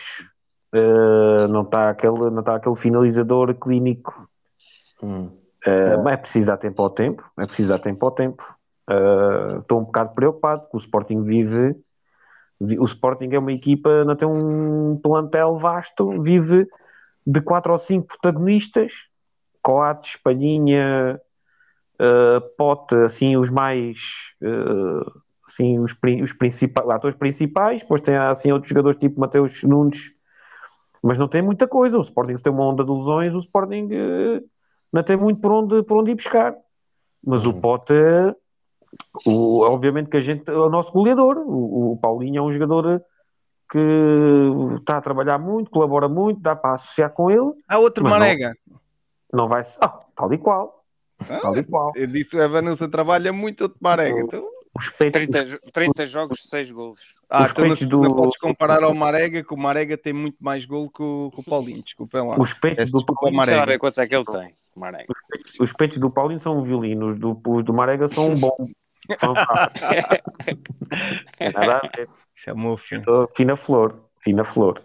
Speaker 3: Eh, não está aquele não está aquele finalizador clínico.
Speaker 6: Hum.
Speaker 3: Eh, mas é preciso dar tempo ao tempo é preciso dar tempo ao tempo. Eh, estou um bocado preocupado porque o Sporting vive vi- o Sporting é uma equipa não tem um plantel vasto vive de quatro ou cinco protagonistas, Coates, Palhinha, eh, Pote, assim, os mais, eh, assim, os, os principais, atores principais, depois tem assim outros jogadores tipo Mateus Nunes, mas não tem muita coisa, o Sporting se tem uma onda de lesões, o Sporting eh, não tem muito por onde, por onde ir buscar, mas o Pote, o, obviamente que a gente, é o nosso goleador, o, o Paulinho é um jogador que está a trabalhar muito, colabora muito, dá para associar com ele,
Speaker 4: Há outro
Speaker 3: Mas não-
Speaker 4: Marega.
Speaker 3: não vai ser. Ah, tal e qual. E qual.
Speaker 4: Eu disse o Evanilson trabalha muito, outro Marega. Então,
Speaker 3: Os peitos,
Speaker 5: 30, jo- 30 jogos, 6 golos.
Speaker 4: ah,
Speaker 3: Os
Speaker 4: então não,
Speaker 3: peitos
Speaker 4: não
Speaker 3: do-
Speaker 4: podes comparar ao Marega, que o Marega tem muito mais gol que o, que o Paulinho. Desculpem lá.
Speaker 3: os peitos do
Speaker 4: ao
Speaker 3: Paulinho,
Speaker 5: ver quantos é que ele tem. Marega.
Speaker 3: os peitos do Paulinho são um violino, os do, os do Marega são um bom. Nada a ver.
Speaker 4: É uma ofensa.
Speaker 3: Tô Fina flor, fina flor.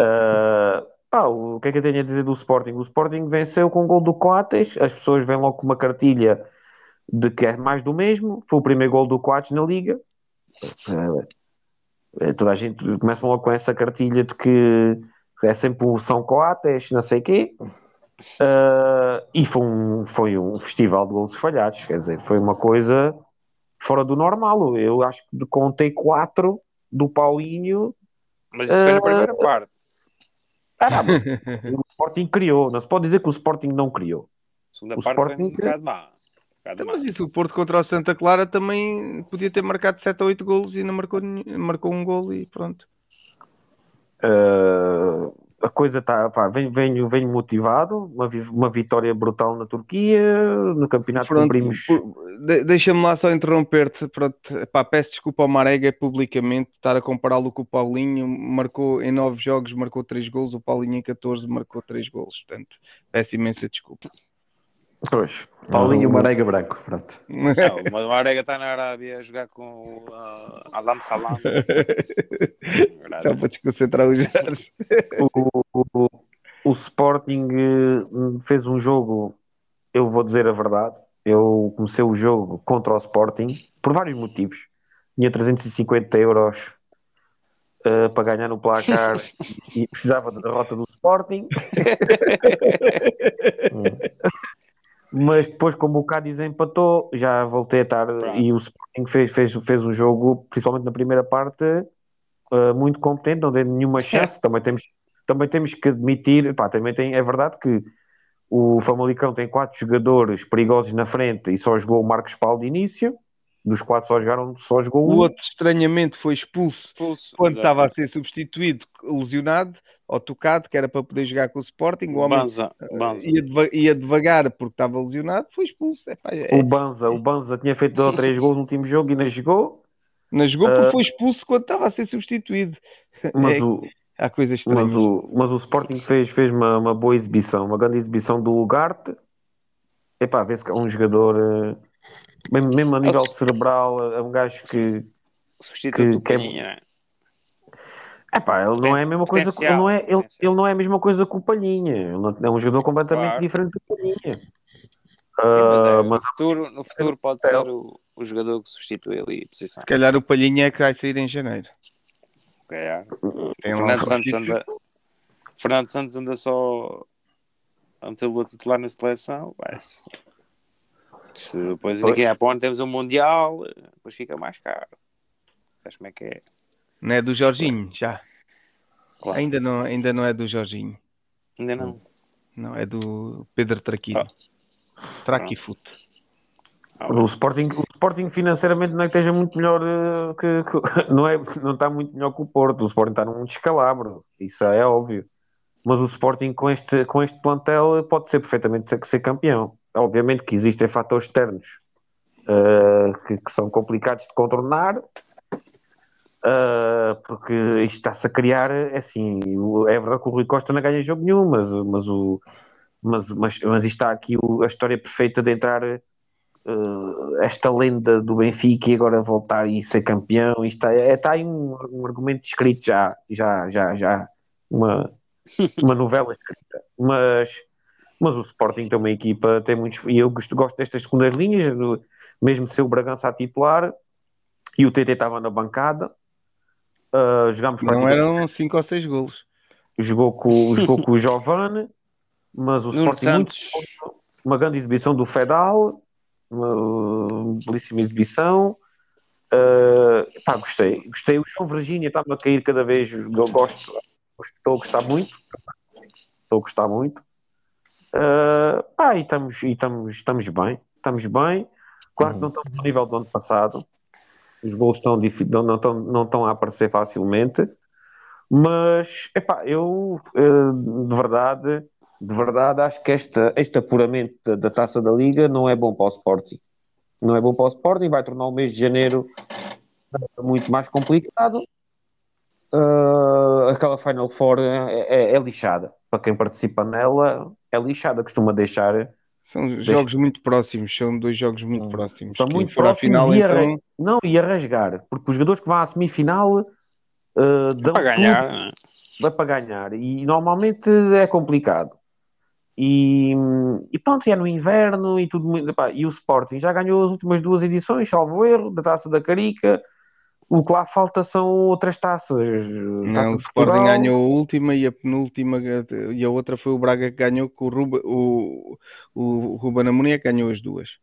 Speaker 3: Ah, pá, o que é que eu tenho a dizer do Sporting? O Sporting venceu com o gol do Coates, as pessoas vêm logo com uma cartilha de que é mais do mesmo. Foi o primeiro gol do Coates na Liga. Ah, toda a gente começa logo com essa cartilha de que é sempre o São Coates, não sei o quê. Ah, e foi um, foi um festival de gols falhados, quer dizer, foi uma coisa fora do normal. Eu acho que contei quatro do Paulinho.
Speaker 5: Mas isso foi na
Speaker 3: Ah,
Speaker 5: primeira parte.
Speaker 3: Caramba, o Sporting criou. Não se pode dizer que o Sporting não criou.
Speaker 5: segunda
Speaker 3: o
Speaker 5: parte foi um
Speaker 3: Sporting-
Speaker 5: bocado má. Um bocado
Speaker 4: Então,
Speaker 5: má.
Speaker 4: mas isso o Porto contra o Santa Clara também podia ter marcado 7 ou 8 golos e não marcou, marcou um gol e pronto.
Speaker 3: Ah, a coisa está. Venho, venho, motivado. Uma, uma vitória brutal na Turquia. No campeonato
Speaker 4: Pronto,
Speaker 3: cumprimos.
Speaker 4: de- Deixa-me lá só interromper-te. Pá, peço desculpa ao Marega publicamente estar a compará-lo com o Paulinho. Marcou em 9 jogos, marcou 3 golos. O Paulinho em 14 marcou 3 golos. Portanto, peço imensa desculpa.
Speaker 3: Pois.
Speaker 6: Paulinho e o Marega Branco, pronto.
Speaker 5: Não, mas o Marega está na Arábia a jogar com o uh, Alam Salam.
Speaker 4: Só para desconcentrar os Jorge.
Speaker 3: o, o, o Sporting eh, fez um jogo, eu vou dizer a verdade, eu comecei o jogo contra o Sporting por vários motivos. Tinha 350 euros eh, para ganhar no placar e precisava da derrota do Sporting. Mas depois, como o Cádiz empatou, já voltei a estar. E o Sporting fez, fez, fez um jogo, principalmente na primeira parte, eh, muito competente, não deu nenhuma chance. também, temos, também temos que admitir, pá, também tem, é verdade que o Famalicão tem quatro jogadores perigosos na frente e só jogou o Marcos Paulo de início. Dos quatro só jogaram, só jogou
Speaker 4: O
Speaker 3: um.
Speaker 4: outro, estranhamente, foi expulso
Speaker 5: Expulso,
Speaker 4: quando estava a ser substituído, lesionado ou tocado, que era para poder jogar com o Sporting. O homem
Speaker 5: Banza,
Speaker 4: eh,
Speaker 5: Banza.
Speaker 4: Ia, deva- ia devagar porque estava lesionado, foi expulso. Epá, é-
Speaker 3: O Banza, o Banza tinha feito dois ou três gols no último jogo e ainda jogou.
Speaker 4: Não jogou porque
Speaker 3: Ah.
Speaker 4: foi expulso quando estava a ser substituído.
Speaker 3: Mas
Speaker 4: É-
Speaker 3: o,
Speaker 4: Há coisas estranhas.
Speaker 3: mas o, mas o Sporting fez, fez uma, uma boa exibição, uma grande exibição do Ugarte. Epá, vê-se que é um jogador, eh, mesmo, mesmo a nível cerebral, é um gajo que,
Speaker 5: Substituto do
Speaker 3: que é-
Speaker 5: Palhinha. né?
Speaker 3: epá, ele não é a mesma coisa, que- ele não é, ele, ele não é a mesma coisa que o Palhinha. Ele é um jogador completamente
Speaker 5: Claro.
Speaker 3: diferente do Palhinha.
Speaker 5: Sim, mas, é,
Speaker 3: Ah,
Speaker 5: no,
Speaker 3: mas
Speaker 5: futuro, no futuro pode ser o, o jogador que substitui ali a posição.
Speaker 4: Se calhar o Palhinha é que vai sair em janeiro.
Speaker 5: Calhar.
Speaker 4: Tem lá
Speaker 5: Fernando
Speaker 4: um
Speaker 5: Santos, anda, Fernando Santos anda só a metê-lo a titular na seleção. Vai, se, depois
Speaker 3: Pois.
Speaker 5: daqui a ponto temos um Mundial, depois fica mais caro. Sabes como é que é?
Speaker 4: Não é do Jorginho, já.
Speaker 5: Claro.
Speaker 4: Ainda, não, ainda não é do Jorginho.
Speaker 5: Ainda não.
Speaker 4: Não, é do Pedro Traquino.
Speaker 5: Ah.
Speaker 4: Traquifute.
Speaker 3: O Sporting, o Sporting financeiramente não é que esteja muito melhor eh, que, que- não, é, não está muito melhor que o Porto. O Sporting está num descalabro, isso é óbvio. Mas o Sporting com este, com este plantel pode ser perfeitamente ser, ser campeão. Obviamente que existem fatores externos eh, que, que são complicados de contornar, eh, porque isto está-se a criar é assim. É verdade que o Rui Costa não ganha jogo nenhum, mas, mas, o, mas, mas, mas isto está aqui o- a história perfeita de entrar eh, esta lenda do Benfica e agora voltar e ser campeão. Isto é, está aí um, um argumento escrito já, já, já, já uma, uma novela escrita. Mas, mas o Sporting tem uma equipa, tem muitos, e eu gosto, gosto destas segundas linhas, mesmo ser o Bragança a titular e o TT estava na bancada. Uh, jogámos
Speaker 4: Não eram 5 ou 6 golos.
Speaker 3: jogou com, jogou com o Giovane, mas o
Speaker 5: Nuno
Speaker 3: Sporting muito
Speaker 5: Santos.
Speaker 3: uma grande exibição do Fedal, uma belíssima exibição. Uh, pá, gostei, gostei. O João Virgínia está-me a cair cada vez. Eu gosto, estou a gostar muito. Estou a gostar muito. Uh, pá, e estamos, e estamos, estamos bem. Estamos bem. Claro que não estamos ao nível do ano passado. Os gols estão, não, estão, não estão a aparecer facilmente. Mas, epá, eu eh, de verdade, de verdade, acho que esta, este apuramento da, da taça da Liga não é bom para o Sporting. Não é bom para o Sporting, vai tornar o mês de janeiro muito mais complicado. Eh, aquela Final Four é, é- é lixada. Para quem participa nela, é lixada. Costuma deixar.
Speaker 4: São
Speaker 3: Deixa-
Speaker 4: jogos muito próximos, são dois jogos muito próximos.
Speaker 3: São muito próximos
Speaker 4: final,
Speaker 3: e, a,
Speaker 4: então,
Speaker 3: não, e a rasgar. Porque os jogadores que vão à semifinal eh, dão
Speaker 5: Para
Speaker 3: tudo
Speaker 5: ganhar. né?
Speaker 3: vai para ganhar e normalmente é complicado. E, e pronto, é no inverno e tudo muito. epá, e o Sporting já ganhou as últimas duas edições, salvo erro, da taça da Carica. O que lá falta são outras taças.
Speaker 4: Não,
Speaker 3: Taça
Speaker 4: o Sporting ganhou a última e a penúltima e a outra foi o Braga que ganhou com o Ruba, o, o Ruben Amorim é que ganhou as duas.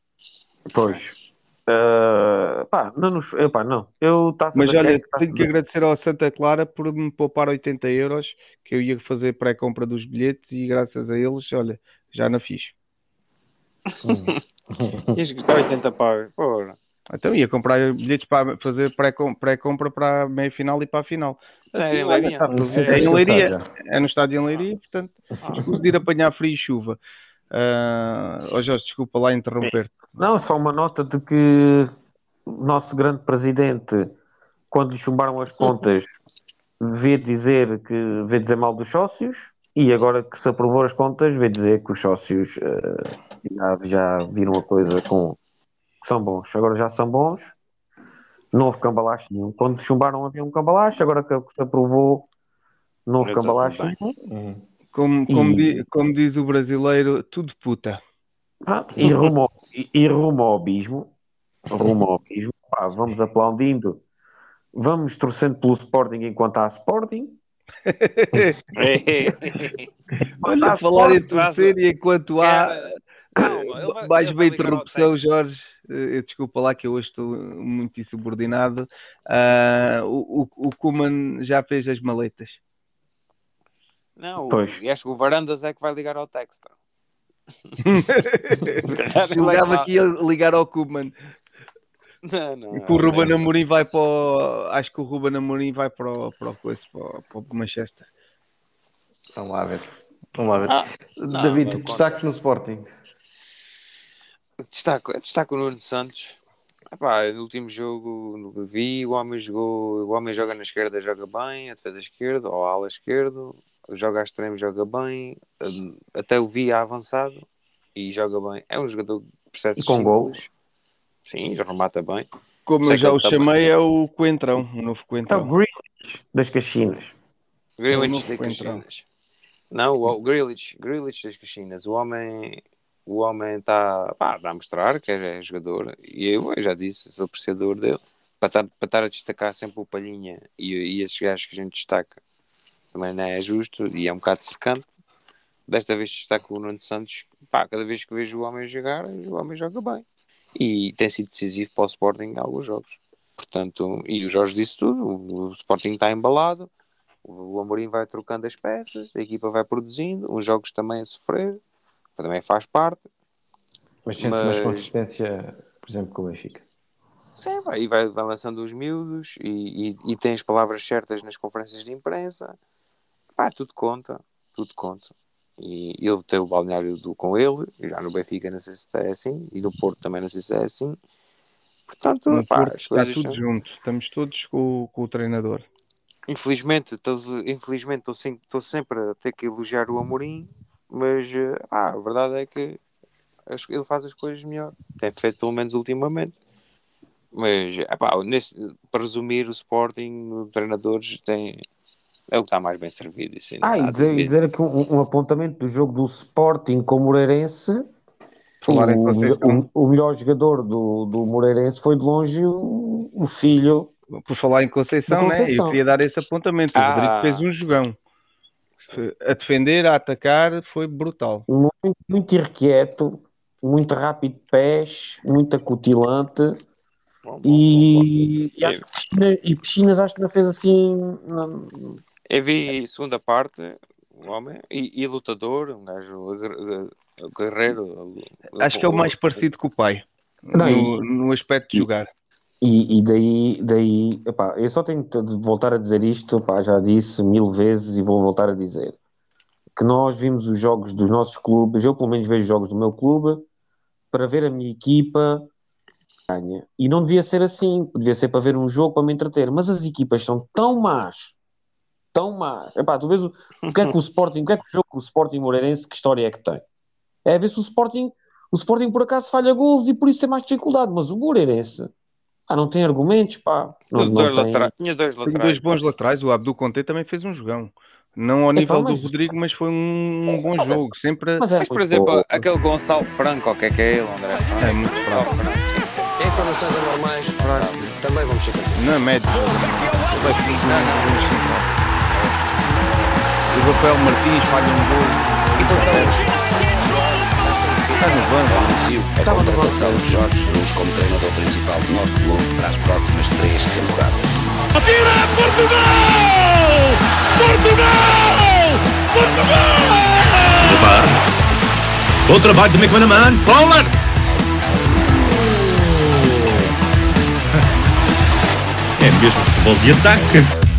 Speaker 3: Pois. Ah, pá, não nos. Epá, não. Eu taça
Speaker 4: Mas olha,
Speaker 3: taça
Speaker 4: tenho que agradecer ao Santa Clara por me poupar 80 euros que eu ia fazer pré-compra dos bilhetes e graças a eles, olha, já não fiz.
Speaker 5: Ias gastar 80 pau. Porra.
Speaker 4: Então ia comprar bilhetes para fazer pré-com- pré-compra para a meia-final e para a final.
Speaker 5: É,
Speaker 4: Assim,
Speaker 5: em Leiria?
Speaker 6: sei,
Speaker 4: é em Leiria, é no estádio em Leiria, portanto, de ir apanhar frio e chuva. Ah, ó Jorge, desculpa lá interromper.
Speaker 3: Não, só uma nota de que o nosso grande presidente, quando lhe chumbaram as contas, vê dizer que vê dizer mal dos sócios e agora que se aprovou as contas, vê dizer que os sócios eh, já, já viram a coisa com que são bons. Agora já são bons, não houve cambalache nenhum. Quando chumbaram havia um cambalache, agora que se aprovou, não houve
Speaker 5: bem.
Speaker 3: nenhum.
Speaker 4: Como, como,
Speaker 3: E-
Speaker 4: di- como diz o brasileiro, tudo puta.
Speaker 3: Pronto, e rumo, ao- e, e rumo ao abismo, rumo ao abismo, pá, vamos aplaudindo, vamos torcendo pelo Sporting enquanto há Sporting.
Speaker 4: Olha,
Speaker 3: Há
Speaker 4: falar em
Speaker 3: Sporting,
Speaker 4: torcer e enquanto há
Speaker 5: calma,
Speaker 4: mais uma interrupção. Jorge. Eh, Desculpa lá que eu hoje estou muito insubordinado. Ah, o, o, o Kuman já fez as maletas.
Speaker 5: Não,
Speaker 3: Pois.
Speaker 5: e acho que o Varandas é que vai ligar ao Textor. É
Speaker 4: Julgava
Speaker 5: vai-
Speaker 4: que ia ligar ao Kuman.
Speaker 5: Não, não,
Speaker 4: Que o
Speaker 5: é
Speaker 4: Ruben
Speaker 5: Textor.
Speaker 4: Amorim vai para o... Acho que o Ruben Amorim vai para o, para o, coisa, para o, para o Manchester.
Speaker 6: Vamos lá ver. Vamos lá ver.
Speaker 5: Ah,
Speaker 6: David,
Speaker 5: não
Speaker 6: destaques no Sporting.
Speaker 5: Destaco, destaco o Nuno Santos. Epá, no último jogo no- vi, o homem jogou, o homem joga na esquerda, joga bem, a defesa esquerda, ou a ala esquerdo, joga a extremo, joga bem, hum, até o vi avançado e joga bem. É um jogador de processos
Speaker 3: E com
Speaker 5: simples.
Speaker 3: gols.
Speaker 5: Sim, já remata bem.
Speaker 4: Como
Speaker 5: Sei
Speaker 4: eu já
Speaker 5: que
Speaker 4: o
Speaker 5: também-
Speaker 4: chamei, é o Coentrão, o novo
Speaker 3: É o
Speaker 4: Coentrão.
Speaker 3: Grealish das Caxinas.
Speaker 5: Grealish
Speaker 4: novo
Speaker 5: das
Speaker 4: Coentrão.
Speaker 5: Caxinas. Não, o Grealish, Grealish das Caxinas. O homem o homem está a mostrar que é jogador e eu, eu já disse, sou apreciador dele. Para estar, a destacar sempre o Palhinha e, e esses gajos que a gente destaca também não é justo e é um bocado secante. Desta vez destaco o Nuno Santos. Pá, cada vez que vejo o homem jogar, o homem joga bem. E tem sido decisivo para o Sporting em alguns jogos. Portanto, e o Jorge disse tudo: o, Sporting está embalado, o, o Amorim vai trocando as peças, a equipa vai produzindo, uns jogos também a sofrer, também faz parte.
Speaker 6: Mas sentes mais
Speaker 5: Mas-
Speaker 6: consistência por exemplo, com o Benfica.
Speaker 5: Sim, vai, e vai, vai lançando os miúdos e, e, e tem as palavras certas nas conferências de imprensa. Pá, tudo conta, tudo conta. E ele tem o balneário do, com ele, já no Benfica não sei se é assim, e no Porto também não sei se é assim. Portanto,
Speaker 4: No
Speaker 5: pá,
Speaker 4: Porto
Speaker 5: as
Speaker 4: está tudo
Speaker 5: são-
Speaker 4: junto, estamos todos com, o- com o treinador.
Speaker 5: Infelizmente, estou, infelizmente estou, sem- estou sempre a ter que elogiar o Amorim, mas eh, ah, a verdade é que ele faz as coisas melhor. Tem feito pelo menos ultimamente. Mas, epá, nesse, para resumir, o Sporting, treinadores, tem, é o que está mais bem servido. Ainda
Speaker 3: Ah, e dizer, e dizer aqui um, um apontamento do jogo do Sporting com o Moreirense.
Speaker 4: Falar em
Speaker 3: o,
Speaker 4: Conceição.
Speaker 3: o- o melhor jogador do, do Moreirense foi de longe o, o filho.
Speaker 4: Por falar em Conceição,
Speaker 3: Da
Speaker 4: Né?
Speaker 3: Conceição.
Speaker 4: eu queria dar esse apontamento. O
Speaker 5: Ah.
Speaker 4: Rodrigo fez um jogão. A defender, a atacar, foi brutal.
Speaker 3: Muito, muito irrequieto, muito rápido de pés, muito acutilante.
Speaker 5: Bom, bom, bom, bom.
Speaker 3: E, e, acho que piscina, e piscinas acho que não fez assim. não-
Speaker 5: Eu vi segunda parte, o homem, e, e lutador, um gajo guerreiro.
Speaker 4: Acho que é o mais parecido com o pai.
Speaker 3: Não,
Speaker 4: no, no aspecto de jogar.
Speaker 3: E, e daí, daí epá, eu só tenho de voltar a dizer isto, epá, já disse mil vezes e vou voltar a dizer que nós vimos os jogos dos nossos clubes, eu pelo menos vejo jogos do meu clube para ver a minha equipa ganha. E não devia ser assim, devia ser para ver um jogo para me entreter, mas as equipas são tão más, tão más. Epá, tu vês o, o que é que o Sporting, o que é que o jogo com o Sporting Moreirense, que história é que tem? É ver se o Sporting, o Sporting por acaso falha gols e por isso tem mais dificuldade, mas o Moreirense ah, não tem argumentos, pá. Não, não
Speaker 5: dois
Speaker 3: tem...
Speaker 5: Tinha dois
Speaker 4: Tem
Speaker 5: laterais.
Speaker 4: dois bons
Speaker 5: pá.
Speaker 4: laterais. O Abdul Conte também fez um jogão. Não ao nível
Speaker 3: mas-
Speaker 4: do Rodrigo, mas foi um, um bom
Speaker 3: Mas é-
Speaker 4: jogo. Sempre
Speaker 3: Mas, é,
Speaker 5: Mas, por exemplo, aquele Gonçalo Franco, o que é que é ele, André Franco?
Speaker 4: É muito
Speaker 5: Gonçalo. Franco. Esse-
Speaker 7: Em condições anormais, também vamos ser campeões.
Speaker 4: média. Vai ficar
Speaker 5: Não, não.
Speaker 4: O Rafael Martins falha um gol.
Speaker 5: E depois está
Speaker 4: Está no banco.
Speaker 8: Anuncio a contratação de Jorge Jesus como treinador principal do nosso clube para as próximas três temporadas.
Speaker 9: Atira Portugal! Portugal! Portugal!
Speaker 1: The Barnes. Bom trabalho de McManaman. Fowler. É mesmo futebol de ataque.